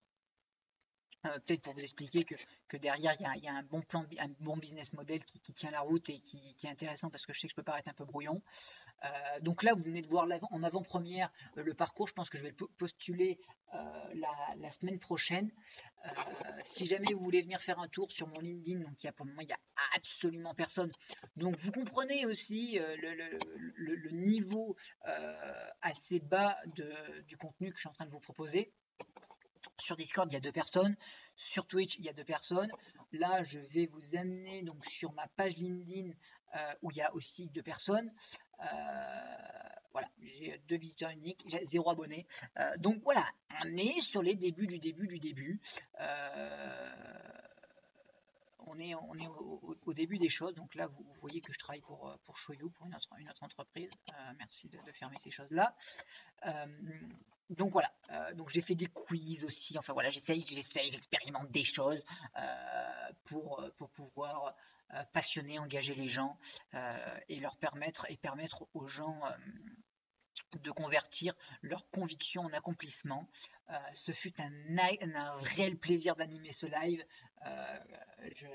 Euh, peut-être pour vous expliquer que, derrière, il y, a, un bon plan, un bon business model qui, tient la route et qui, est intéressant parce que je sais que je peux paraître un peu brouillon. Euh, donc là, vous venez de voir en avant-première euh, le parcours. Je pense que je vais le postuler la, semaine prochaine. si jamais vous voulez venir faire un tour sur mon LinkedIn, donc il y a pour le moment, il n'y a absolument personne. Donc vous comprenez aussi le, niveau assez bas du contenu que je suis en train de vous proposer. Sur Discord, il y a deux personnes. Sur Twitch, il y a deux personnes. Là, je vais vous amener donc sur ma page LinkedIn euh, où il y a aussi deux personnes. Euh, voilà, j'ai deux visiteurs uniques, j'ai zéro abonné. Euh, donc voilà, on est sur les débuts du début du début. on est, au, début des choses. Donc là, vous, voyez que je travaille pour, pour pour une autre, entreprise. merci de, fermer ces choses-là donc voilà, donc j'ai fait des quiz aussi, enfin voilà, j'essaye, j'essaye, j'expérimente des choses euh, pour, pour pouvoir euh, passionner, engager les gens et leur permettre et permettre aux gens de convertir leurs convictions en accomplissement. ce fut un, un, réel plaisir d'animer ce live. je,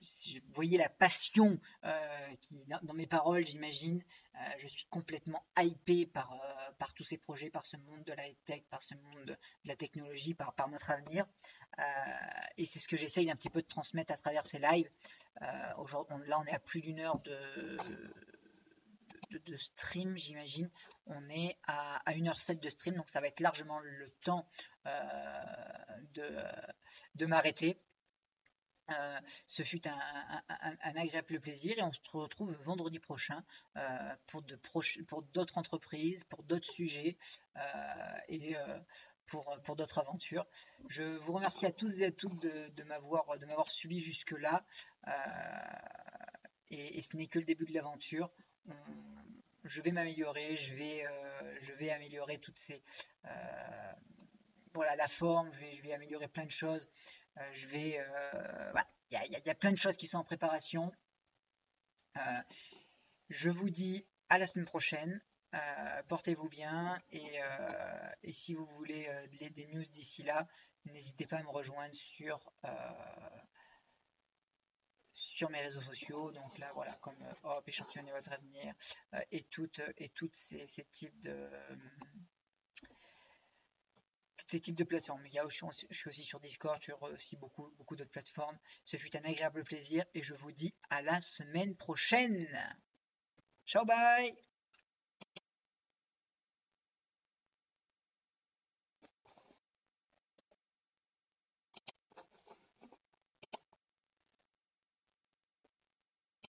vous voyez la passion euh, qui dans, mes paroles, j'imagine. Euh, je suis complètement hypé par, euh, par tous ces projets, par ce monde de la tech, par ce monde de, la technologie, par, notre avenir. et c'est ce que j'essaye un petit peu de transmettre à travers ces lives. Aujourd'hui, là, on est à plus d'une heure de, stream, j'imagine. On est à, à 1h07 de stream, donc ça va être largement le temps de m'arrêter. Euh, ce fut un, agréable plaisir et on se retrouve vendredi prochain euh, pour, d'autres entreprises, pour d'autres sujets euh, et pour, d'autres aventures. Je vous remercie à tous et à toutes de, m'avoir, suivi jusque-là et, ce n'est que le début de l'aventure. Je vais m'améliorer, je vais, améliorer toutes ces... la forme, je vais améliorer plein de choses. Euh, je vais, euh, il y, a plein de choses qui sont en préparation. Euh, je vous dis à la semaine prochaine. Portez-vous bien et, si vous voulez des news d'ici là, n'hésitez pas à me rejoindre sur sur mes réseaux sociaux. Donc là, voilà, comme Hop, votre avenir et toutes et toutes ces types de ces types de plateformes. Il je, suis aussi sur Discord, je suis aussi beaucoup, beaucoup d'autres plateformes. Ce fut un agréable plaisir et je vous dis à la semaine prochaine. Ciao, bye